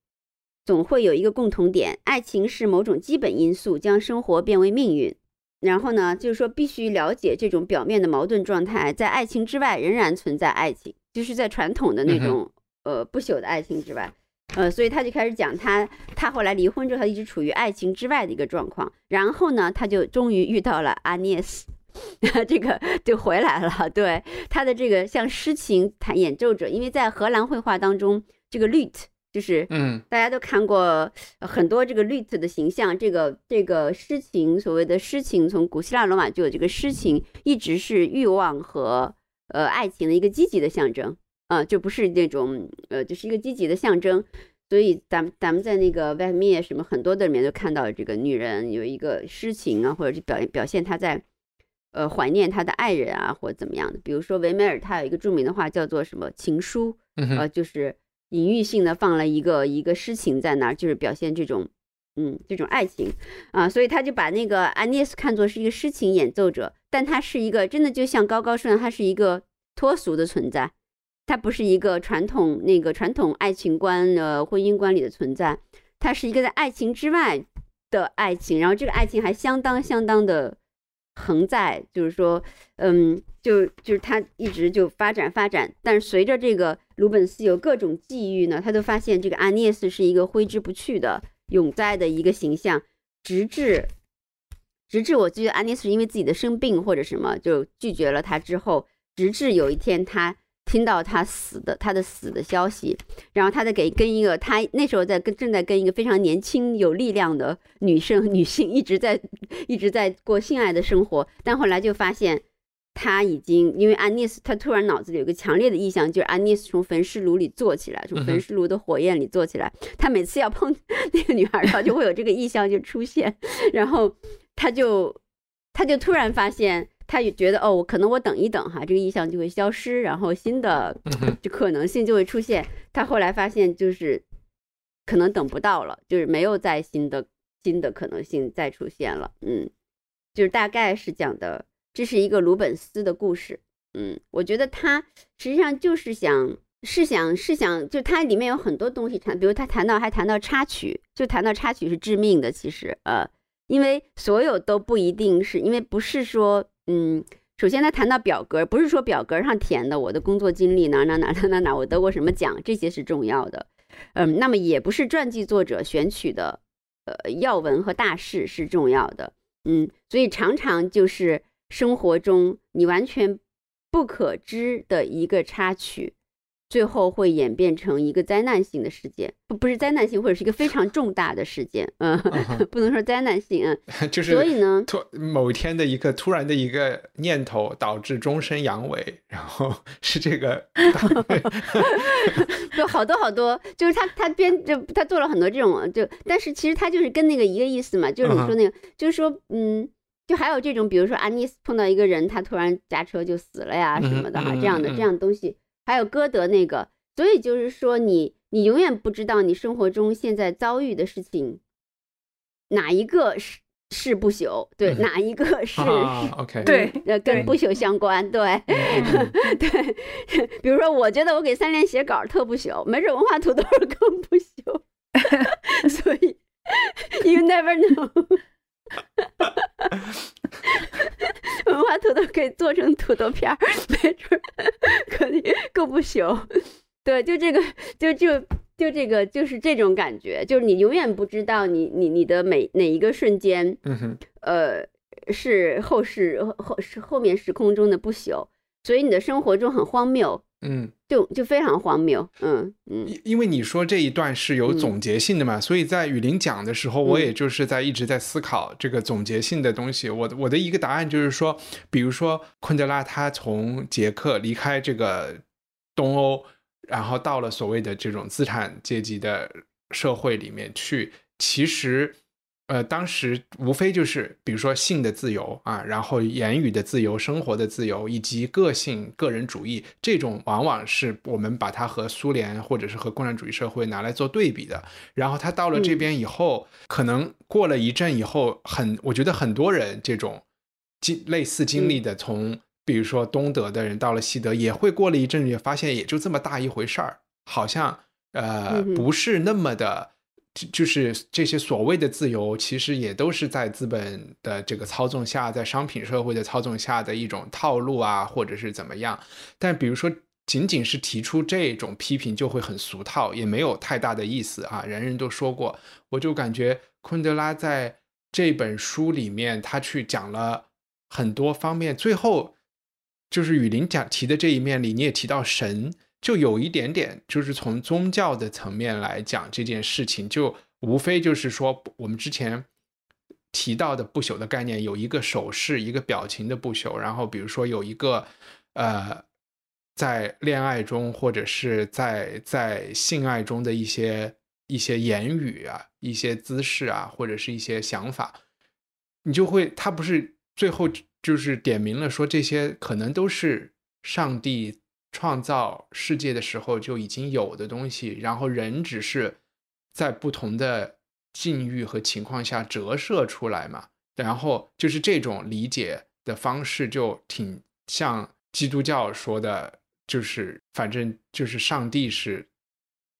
总会有一个共同点，爱情是某种基本因素，将生活变为命运。然后呢，就是说必须了解这种表面的矛盾状态，在爱情之外仍然存在爱情，就是在传统的那种呃不朽的爱情之外。呃，所以他就开始讲他，他后来离婚之后，他一直处于爱情之外的一个状况。然后呢，他就终于遇到了阿涅斯，这个就回来了。对他的这个像诗情弹演奏者，因为在荷兰绘画当中，这个 lute 就是嗯，大家都看过很多这个 lute 的形象。这个这个诗情，所谓的诗情，从古希腊罗马就有这个诗情，一直是欲望和呃爱情的一个积极的象征。啊，就不是那种，呃，就是一个积极的象征，所以咱们咱们在那个外面什么很多的里面都看到这个女人有一个诗情啊，或者是表表现她在，呃，怀念她的爱人啊，或者怎么样的。比如说维梅尔，他有一个著名的话叫做什么情书，呃，就是隐喻性的放了一个一个诗情在那儿，就是表现这种，嗯，这种爱情啊，所以他就把那个安涅斯看作是一个诗情演奏者，但他是一个真的就像高高说的，他是一个脱俗的存在。它不是一个传统那个传统爱情观的婚姻观里的存在，它是一个在爱情之外的爱情，然后这个爱情还相当相当的横在，就是说，嗯，就就是它一直就发展发展，但是随着这个鲁本斯有各种际遇呢，他都发现这个阿涅斯是一个挥之不去的永在的一个形象，直至直至我记得安妮斯是因为自己的生病或者什么就拒绝了他之后，直至有一天他。听到他死的他的死的消息，然后他在给跟一个他那时候在跟正在跟一个非常年轻有力量的女生女性 一直在一直在过性爱的生活，但后来就发现他已经因为安妮斯，他突然脑子里有个强烈的意象，就是安妮斯从焚尸炉里坐起来，从焚尸炉的火焰里坐起来，他每次要碰那个女孩，他就会有这个意象就出现，然后他就他就突然发现。他也觉得哦，我可能我等一等哈，这个意向就会消失，然后新的就可能性就会出现。他后来发现就是可能等不到了，就是没有再新的新的可能性再出现了。嗯，就是大概是讲的，这是一个鲁本斯的故事。嗯，我觉得他实际上就是想是想是想，就它里面有很多东西谈，比如他谈到还谈到插曲，就谈到插曲是致命的，其实呃，因为所有都不一定是因为不是说嗯。首先，呢谈到表格，不是说表格上填的我的工作经历哪哪哪哪哪哪，我得过什么奖，这些是重要的。嗯，那么也不是传记作者选取的，呃，要闻和大事是重要的。嗯，所以常常就是生活中你完全不可知的一个插曲。最后会演变成一个灾难性的事件，不不是灾难性，或者是一个非常重大的事件，嗯，不能说灾难性，嗯，就是所以呢，突某一天的一个突然的一个念头导致终身阳痿，然后 是这个，就好多好多，就是他他编就他做了很多这种就，但是其实他就是跟那个一个意思嘛，就是你说那个，就是说嗯，就还有这种，比如说安妮斯碰到一个人，他突然驾车就死了呀什么的哈，这样的这样东西。还有歌德那个，所以就是说，你你永远不知道你生活中现在遭遇的事情，哪一个是是不朽，对，哪一个是 OK，对，呃，跟不朽相关，对，对。比如说，我觉得我给三联写稿特不朽，没准文化土豆更不朽，所以 you never know。文化土豆可以做成土豆片儿，没准可以更不朽。对，就这个，就就就这个，就是这种感觉，就是你永远不知道你你你的每哪一个瞬间，嗯，呃，是后世后是后面时空中的不朽，所以你的生活中很荒谬。嗯，就就非常荒谬，嗯嗯，因因为你说这一段是有总结性的嘛，所以在雨林讲的时候，我也就是在一直在思考这个总结性的东西。我我的一个答案就是说，比如说昆德拉他从捷克离开这个东欧，然后到了所谓的这种资产阶级的社会里面去，其实。呃，当时无非就是，比如说性的自由啊，然后言语的自由、生活的自由，以及个性、个人主义，这种往往是我们把它和苏联或者是和共产主义社会拿来做对比的。然后他到了这边以后，可能过了一阵以后，很，我觉得很多人这种经类似经历的，从比如说东德的人到了西德，也会过了一阵也发现也就这么大一回事儿，好像呃不是那么的。就是这些所谓的自由，其实也都是在资本的这个操纵下，在商品社会的操纵下的一种套路啊，或者是怎么样。但比如说，仅仅是提出这种批评，就会很俗套，也没有太大的意思啊。人人都说过，我就感觉昆德拉在这本书里面，他去讲了很多方面，最后就是雨林讲提的这一面里，你也提到神。就有一点点，就是从宗教的层面来讲这件事情，就无非就是说，我们之前提到的不朽的概念，有一个手势、一个表情的不朽，然后比如说有一个呃，在恋爱中或者是在在性爱中的一些一些言语啊、一些姿势啊，或者是一些想法，你就会，他不是最后就是点明了说，这些可能都是上帝。创造世界的时候就已经有的东西，然后人只是在不同的境遇和情况下折射出来嘛。然后就是这种理解的方式，就挺像基督教说的，就是反正就是上帝是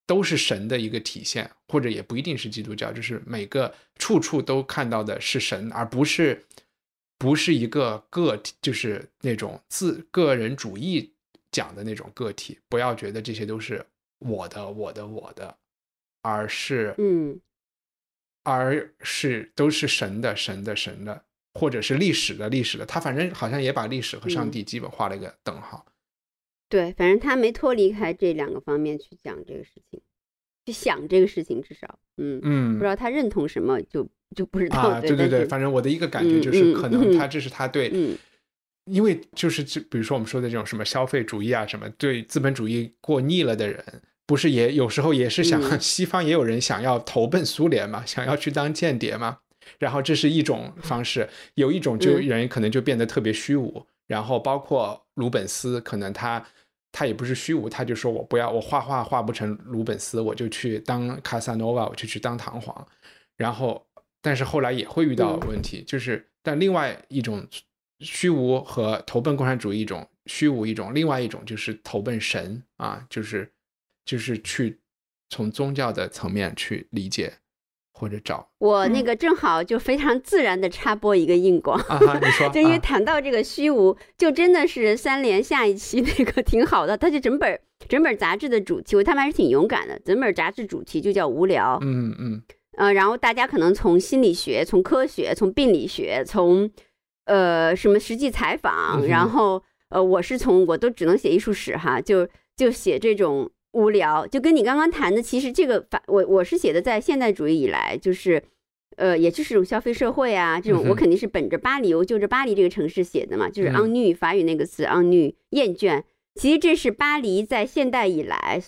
都是神的一个体现，或者也不一定是基督教，就是每个处处都看到的是神，而不是不是一个个体，就是那种自个人主义。讲的那种个体，不要觉得这些都是我的、我的、我的，而是，嗯，而是都是神的、神的、神的，或者是历史的、历史的。他反正好像也把历史和上帝基本画了一个等号。对，反正他没脱离开这两个方面去讲这个事情，去想这个事情，至少，嗯嗯，不知道他认同什么，就就不知道。啊，对对对，反正我的一个感觉就是，可能他这是他对。因为就是就比如说我们说的这种什么消费主义啊，什么对资本主义过腻了的人，不是也有时候也是想西方也有人想要投奔苏联嘛，想要去当间谍嘛。然后这是一种方式，有一种就人可能就变得特别虚无。然后包括鲁本斯，可能他他也不是虚无，他就说我不要我画画画不成鲁本斯，我就去当卡萨诺瓦，我就去当唐皇。然后但是后来也会遇到问题，就是但另外一种。虚无和投奔共产主义一种虚无一种，另外一种就是投奔神啊，就是就是去从宗教的层面去理解或者找。我那个正好就非常自然的插播一个硬广，啊，你说，就因为谈到这个虚无，就真的是三联下一期那个挺好的，它就整本整本杂志的主题，他们还是挺勇敢的，整本杂志主题就叫无聊，嗯嗯，呃，然后大家可能从心理学、从科学、从病理学、从呃什么实际采访，然后呃，我是从我都只能写艺术史哈，就就写这种无聊，就跟你刚刚谈的，其实这个反我我是写的在现代主义以来，就是呃，也就是这种消费社会啊，这种我肯定是本着巴黎，我就着巴黎这个城市写的嘛，就是 ennui 法语那个词 ennui 厌倦，其实这是巴黎在现代以来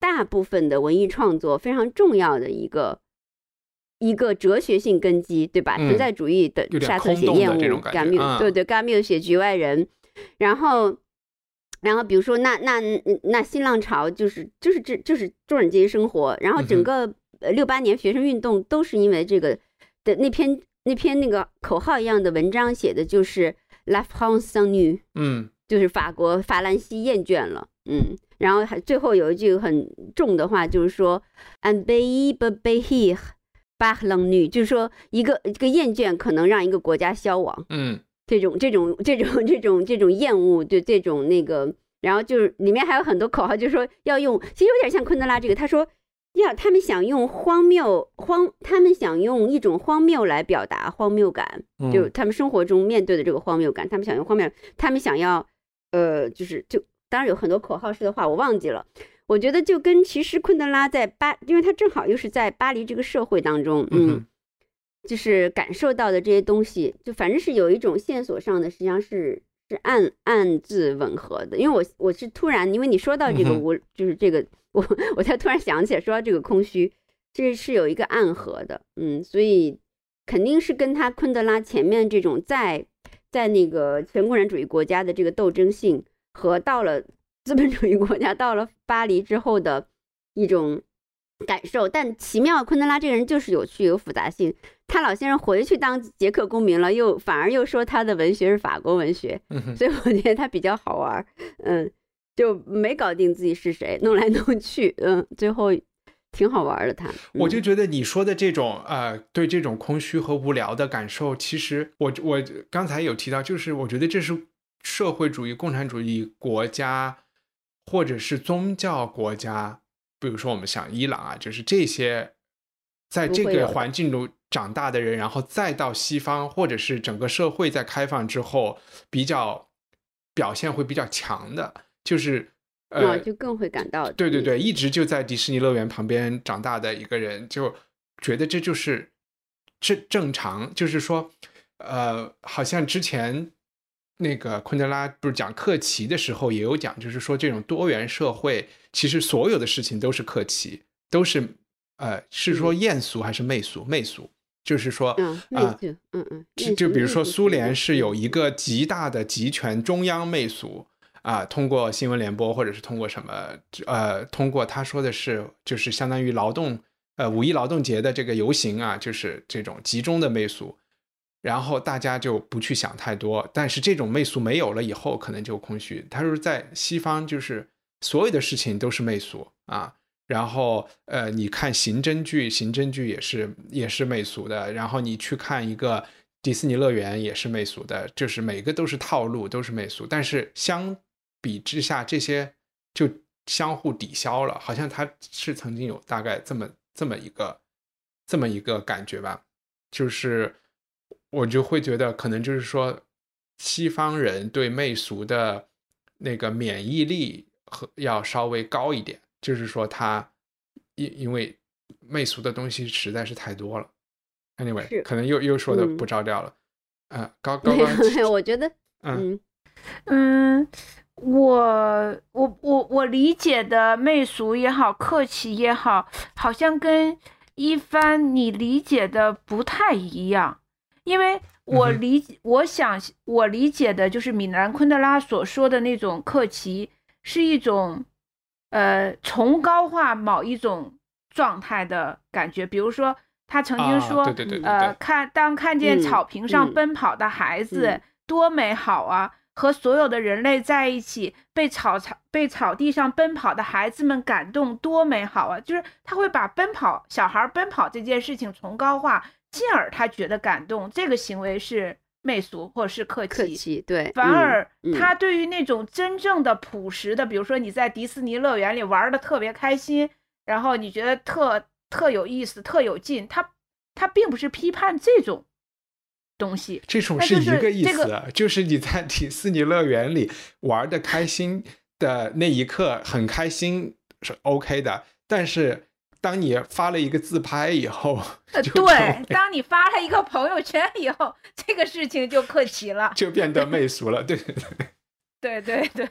大部分的文艺创作非常重要的一个。一个哲学性根基，对吧？存在主义的沙特写厌恶，甘缪对对，甘缪写局外人，然后，然后比如说那那那新浪潮就是就是这就是中产阶级生活，然后整个六八年学生运动都是因为这个的那篇那篇那个口号一样的文章写的就是 La France s'ennuie，嗯，就是法国法兰西厌倦了，嗯，然后还最后有一句很重的话，就是说 Un pays peut périr。巴冷女就是说，一个一个厌倦可能让一个国家消亡。嗯，这种这种这种这种这种厌恶，对这种那个，然后就是里面还有很多口号，就是说要用，其实有点像昆德拉这个，他说要他们想用荒谬荒，他们想用一种荒谬来表达荒谬感，就他们生活中面对的这个荒谬感，他们想用荒谬，他们想要呃，就是就当然有很多口号式的话，我忘记了。我觉得就跟其实昆德拉在巴，因为他正好又是在巴黎这个社会当中，嗯，就是感受到的这些东西，就反正是有一种线索上的，实际上是是暗暗自吻合的。因为我我是突然，因为你说到这个无，就是这个我我才突然想起来，说到这个空虚，这是有一个暗合的，嗯，所以肯定是跟他昆德拉前面这种在在那个全共产主义国家的这个斗争性和到了。资本主义国家到了巴黎之后的一种感受，但奇妙，昆德拉这个人就是有趣有复杂性。他老先生回去当捷克公民了，又反而又说他的文学是法国文学，所以我觉得他比较好玩。嗯，就没搞定自己是谁，弄来弄去，嗯，最后挺好玩的。他，我就觉得你说的这种呃，对这种空虚和无聊的感受，其实我我刚才有提到，就是我觉得这是社会主义共产主义国家。或者是宗教国家，比如说我们想伊朗啊，就是这些，在这个环境中长大的人，然后再到西方，或者是整个社会在开放之后，比较表现会比较强的，就是呃，就更会感到对对对，一直就在迪士尼乐园旁边长大的一个人，就觉得这就是正正常，就是说，呃，好像之前。那个昆德拉不是讲克奇的时候也有讲，就是说这种多元社会，其实所有的事情都是克奇，都是呃，是说艳俗还是媚俗？媚俗就是说啊，嗯嗯，就就比如说苏联是有一个极大的集权中央媚俗啊，通过新闻联播或者是通过什么呃，通过他说的是就是相当于劳动呃五一劳动节的这个游行啊，就是这种集中的媚俗。然后大家就不去想太多，但是这种媚俗没有了以后，可能就空虚。他说在西方，就是所有的事情都是媚俗啊。然后呃，你看刑侦剧，刑侦剧也是也是媚俗的。然后你去看一个迪士尼乐园，也是媚俗的，就是每个都是套路，都是媚俗。但是相比之下，这些就相互抵消了。好像他是曾经有大概这么这么一个这么一个感觉吧，就是。我就会觉得，可能就是说，西方人对媚俗的那个免疫力和要稍微高一点。就是说，他因因为媚俗的东西实在是太多了。Anyway，可能又又说的不着调了。嗯，高高高，我觉得，嗯嗯，我我我我理解的媚俗也好，客气也好，好像跟一帆你理解的不太一样。因为我理解，我想我理解的就是米兰昆德拉所说的那种克奇，是一种，呃，崇高化某一种状态的感觉。比如说，他曾经说，呃，看当看见草坪上奔跑的孩子多美好啊，和所有的人类在一起，被草草被草地上奔跑的孩子们感动，多美好啊！就是他会把奔跑小孩奔跑这件事情崇高化，进而他觉得感动。这个行为是媚俗或者是客气，客气对。反而他对于那种真正的朴实的，比如说你在迪士尼乐园里玩的特别开心，然后你觉得特特有意思、特有劲，他他并不是批判这种。东西，这种是一个意思，就是你在迪士尼乐园里玩的开心的那一刻很开心是 OK 的，但是当你发了一个自拍以后，对，当你发了一个朋友圈以后，这个事情就客气了，就变得媚俗了，对对 对，对对对。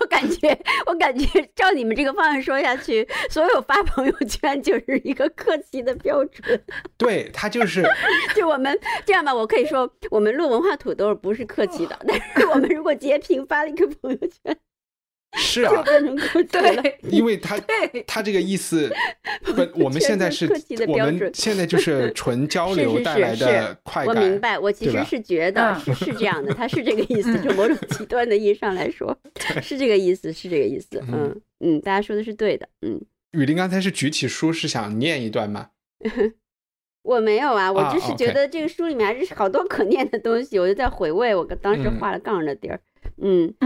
我感觉，我感觉照你们这个方向说下去，所有发朋友圈就是一个客气的标准。对他就是，就我们这样吧，我可以说，我们录文化土豆不是客气的，但是我们如果截屏发了一个朋友圈。是啊，对，因为他他这个意思，不，我们现在是，我们现在就是纯交流带来的快感。我明白，我其实是觉得是是这样的，他是这个意思，就某种极端的意义上来说，是这个意思，是这个意思。嗯嗯，大家说的是对的。嗯，雨林刚才是举起书是想念一段吗？我没有啊，我就是觉得这个书里面还是好多可念的东西，我就在回味我当时画了杠的地儿。嗯，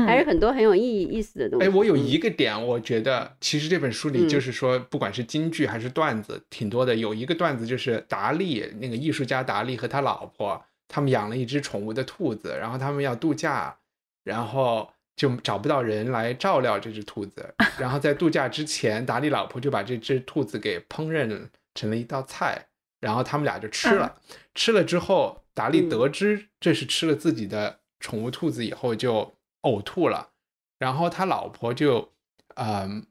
还是很多很有意义意思的东西。哎，我有一个点，我觉得其实这本书里就是说，不管是京剧还是段子，挺多的。有一个段子就是达利那个艺术家达利和他老婆，他们养了一只宠物的兔子，然后他们要度假，然后就找不到人来照料这只兔子。然后在度假之前，达利老婆就把这只兔子给烹饪成了一道菜，然后他们俩就吃了。吃了之后，达利得知这是吃了自己的宠物兔子以后，就。呕吐了，然后他老婆就，嗯，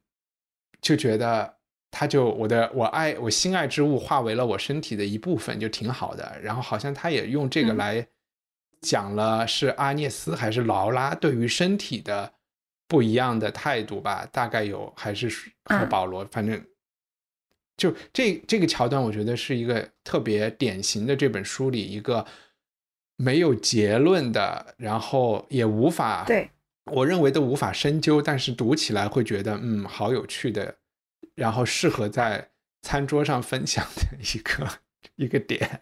就觉得他就我的我爱我心爱之物化为了我身体的一部分，就挺好的。然后好像他也用这个来讲了是阿涅斯还是劳拉对于身体的不一样的态度吧？大概有还是和保罗，反正就这这个桥段，我觉得是一个特别典型的这本书里一个。没有结论的，然后也无法对，我认为都无法深究，但是读起来会觉得嗯，好有趣的，然后适合在餐桌上分享的一个 一个点。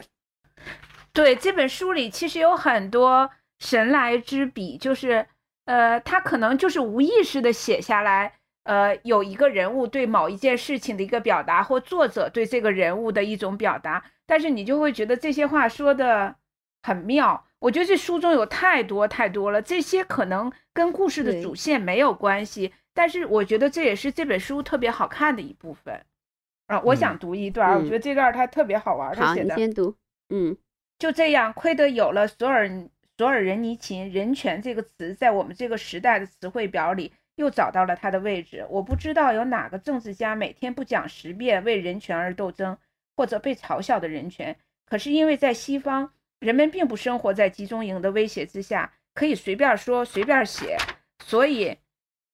对这本书里其实有很多神来之笔，就是呃，他可能就是无意识的写下来，呃，有一个人物对某一件事情的一个表达，或作者对这个人物的一种表达，但是你就会觉得这些话说的。很妙，我觉得这书中有太多太多了，这些可能跟故事的主线没有关系，但是我觉得这也是这本书特别好看的一部分啊！我想读一段，我觉得这段它特别好玩，他写的。先读。嗯，就这样，亏得有了索尔索尔仁尼琴，人权这个词在我们这个时代的词汇表里又找到了它的位置。我不知道有哪个政治家每天不讲十遍为人权而斗争，或者被嘲笑的人权，可是因为在西方。人们并不生活在集中营的威胁之下，可以随便说、随便写。所以，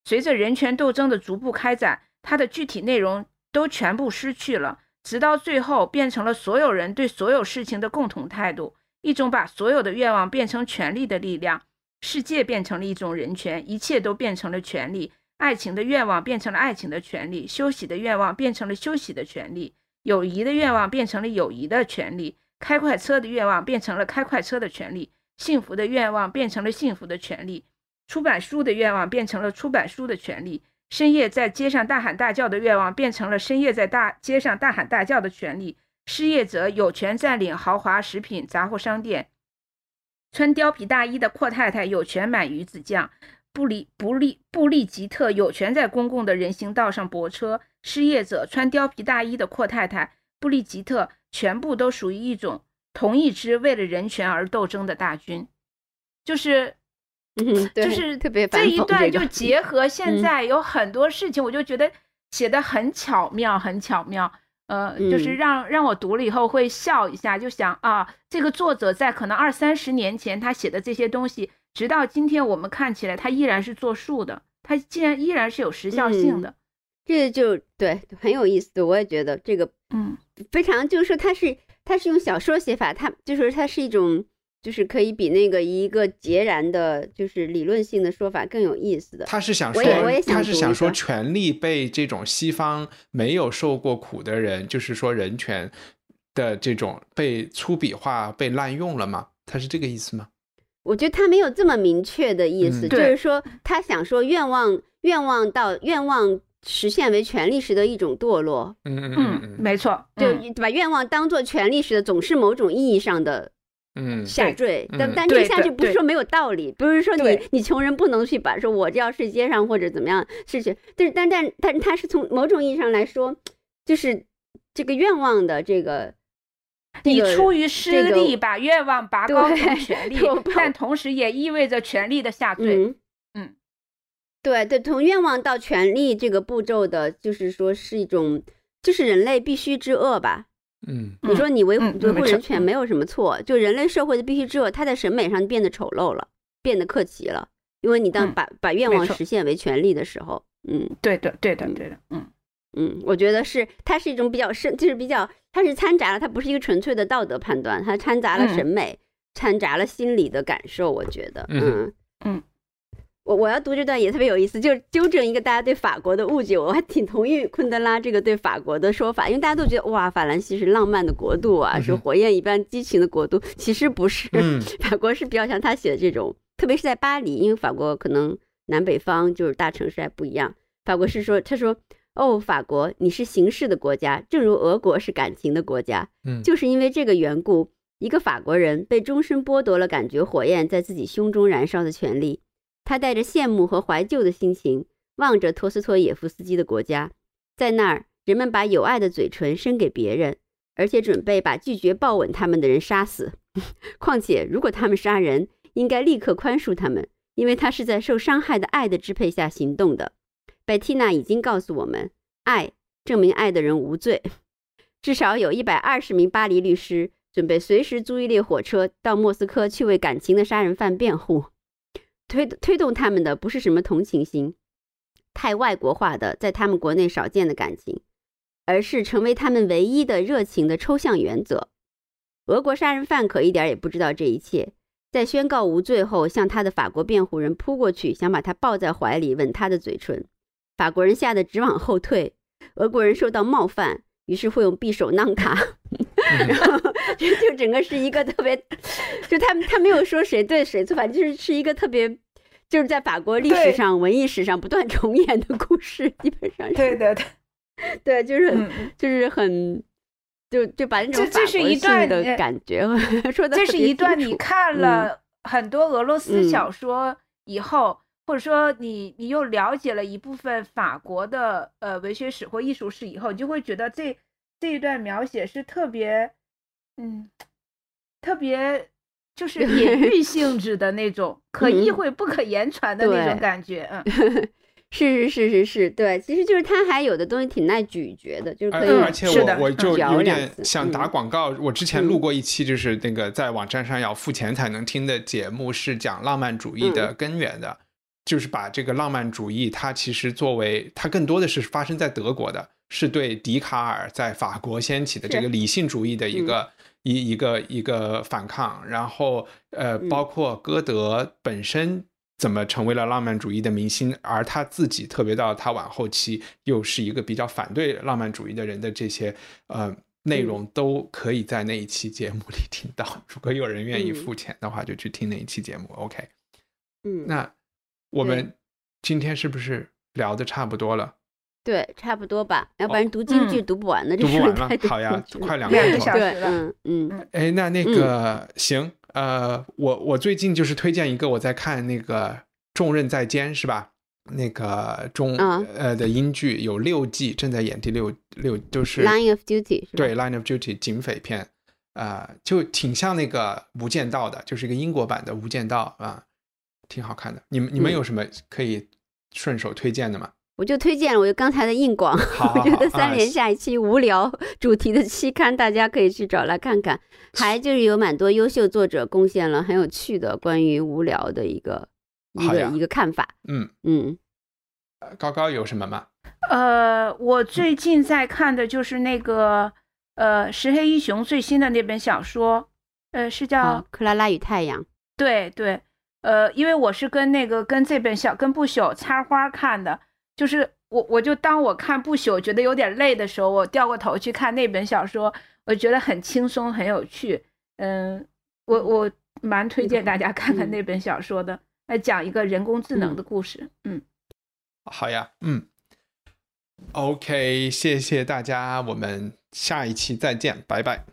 随着人权斗争的逐步开展，它的具体内容都全部失去了，直到最后变成了所有人对所有事情的共同态度，一种把所有的愿望变成权利的力量。世界变成了一种人权，一切都变成了权利。爱情的愿望变成了爱情的权利，休息的愿望变成了休息的权利，友谊的愿望变成了友谊的权利。开快车的愿望变成了开快车的权利，幸福的愿望变成了幸福的权利，出版书的愿望变成了出版书的权利，深夜在街上大喊大叫的愿望变成了深夜在大街上大喊大叫的权利。失业者有权占领豪华食品杂货商店，穿貂皮大衣的阔太太有权买鱼子酱，布里布利布利吉特有权在公共的人行道上泊车。失业者穿貂皮大衣的阔太太布利吉特。全部都属于一种同一支为了人权而斗争的大军，就是，就是特别这一段就结合 现在有很多事情，我就觉得写的很巧妙，很巧妙。呃，就是让让我读了以后会笑一下，就想啊，这个作者在可能二三十年前他写的这些东西，直到今天我们看起来他依然是作数的，他竟然依然是有时效性的。这就对，很有意思。我也觉得这个，嗯，非常就是说，它是它是用小说写法，它就是它是一种就是可以比那个一个截然的，就是理论性的说法更有意思的。他是想说，我也我也想他是想说，权利被这种西方没有受过苦的人，就是说人权的这种被粗鄙化、被滥用了吗？他是这个意思吗？我觉得他没有这么明确的意思，嗯就是说他想说愿望愿望到愿望实现为权力时的一种堕落，嗯嗯嗯，嗯没错，就嗯把愿望当做权力时的总是某种意义上的嗯下坠，嗯但但这个下坠不是说没有道理，不是说你你穷人不能去把说我就要睡街上或者怎么样是去，但是但但但他是从某种意义上来说，就是这个愿望的这个。你出于私利把愿望拔高成对权利我不，但同时也意味着权力的下坠。对对，从愿望到权利这个步骤的，就是说是一种，就是人类必须之恶吧。嗯。你说你维维护人权没有什么错，就人类社会的必须之恶，它在审美上变得丑陋了，变得客气了，因为你当嗯把把愿望实现为权利的时候，嗯对的，对的，对的，嗯。嗯，我觉得是它是一种比较深，就是比较它是掺杂了，它不是一个纯粹的道德判断，它掺杂了嗯。审美，掺杂了心理的感受，我觉得，嗯嗯。嗯。我我要读这段也特别有意思，就是纠正一个大家对法国的误解。我还挺同意昆德拉这个对法国的说法，因为大家都觉得哇，法兰西是浪漫的国度啊，是火焰一般激情的国度。其实不是，嗯法国是比较像他写的这种，特别是在巴黎，因为法国可能南北方就是大城市还不一样。法国是说，他说哦，法国你是形式的国家，正如俄国是感情的国家，嗯就是因为这个缘故，一个法国人被终身剥夺了感觉火焰在自己胸中燃烧的权利。他带着羡慕和怀旧的心情，望着托斯托耶夫斯基的国家，在那儿，人们把有爱的嘴唇伸给别人，而且准备把拒绝抱吻他们的人杀死。况且，如果他们杀人，应该立刻宽恕他们，因为他是在受伤害的爱的支配下行动的。贝蒂娜已经告诉我们，爱证明爱的人无罪。至少有一百二十名巴黎律师准备随时租一列火车到莫斯科去为感情的杀人犯辩护。推推动他们的不是什么同情心，太外国化的在他们国内少见的感情，而是成为他们唯一的热情的抽象原则。俄国杀人犯可一点也不知道这一切，在宣告无罪后，向他的法国辩护人扑过去，想把他抱在怀里，吻他的嘴唇。法国人吓得直往后退，俄国人受到冒犯，于是会用匕首弄他。然后就就整个是一个特别，就他他没有说谁对谁错，反正就是是一个特别，就是在法国历史上、文艺史上不断重演的故事，基本上是对对，对，对，就是、就是很，就就把那种这 这是法国性一段的呃感觉说的这是一段你看嗯。了很多俄罗斯嗯。小说以后，或者说你你又了解了一部分法国的呃文学史或艺术史以后，你就会觉得这这一段描写是特别，嗯，特别就是隐喻性质的那种，可意嗯会不可言传的那种感觉，嗯。是是是是是，对，其实就是它还有的东西挺耐咀嚼的，就是可以而而且我我就有点想打嗯广告。我之前嗯录过一期，就是那个在网站上要付钱才能听的节目，是讲浪漫主义嗯的根源的，就是把这个浪漫主义，它其实作为它更多的是发生在德国的，是对笛卡尔在法国掀起的这个理性主义的一个。一一个一个反抗，然后呃，嗯。包括歌德本身怎么成为了浪漫主义的明星，而他自己，特别到他晚后期，又是一个比较反对浪漫主义的人的这些呃内容，都可以在那一期节目里听到。如果有人愿意嗯。付钱的话，就去听那一期节目。OK，嗯，那我们今天是不是聊的差不多了？对，差不多吧，要不然读京剧嗯读不完的，这读不完了好呀快两两个。小时了对，嗯嗯哎，那那个、行，呃，我我最近就是推荐一个，我在看那个《重任在肩》，是吧？那个中、啊呃的英剧有六季，正在演第六六，就是，Line of Duty 是吧？对《Line of Duty》警匪片，啊、就挺像那个《无间道》的，就是一个英国版的《无间道》啊，挺好看的。你们你们嗯有什么可以顺手推荐的吗？我就推荐了我就刚才的硬广，我觉得三联下一期无聊主题的期刊，大家可以去找来看看。还就是有蛮多优秀作者贡献了很有趣的关于无聊的一个一个一个看法。嗯，嗯呃高高有什么吗？呃，我最近在看的就是那个呃石黑一雄最新的那本小说，呃，是叫《克拉拉与太阳》。对对，呃，因为我是跟那个跟这本小跟不朽插花看的，就是我我就当我看不朽觉得有点累的时候，我掉过头去看那本小说，我觉得很轻松很有趣。嗯，我我蛮推荐大家看看那本小说的，来讲一个人工智能的故事。嗯，好呀，嗯，OK，谢谢大家，我们下一期再见，拜拜。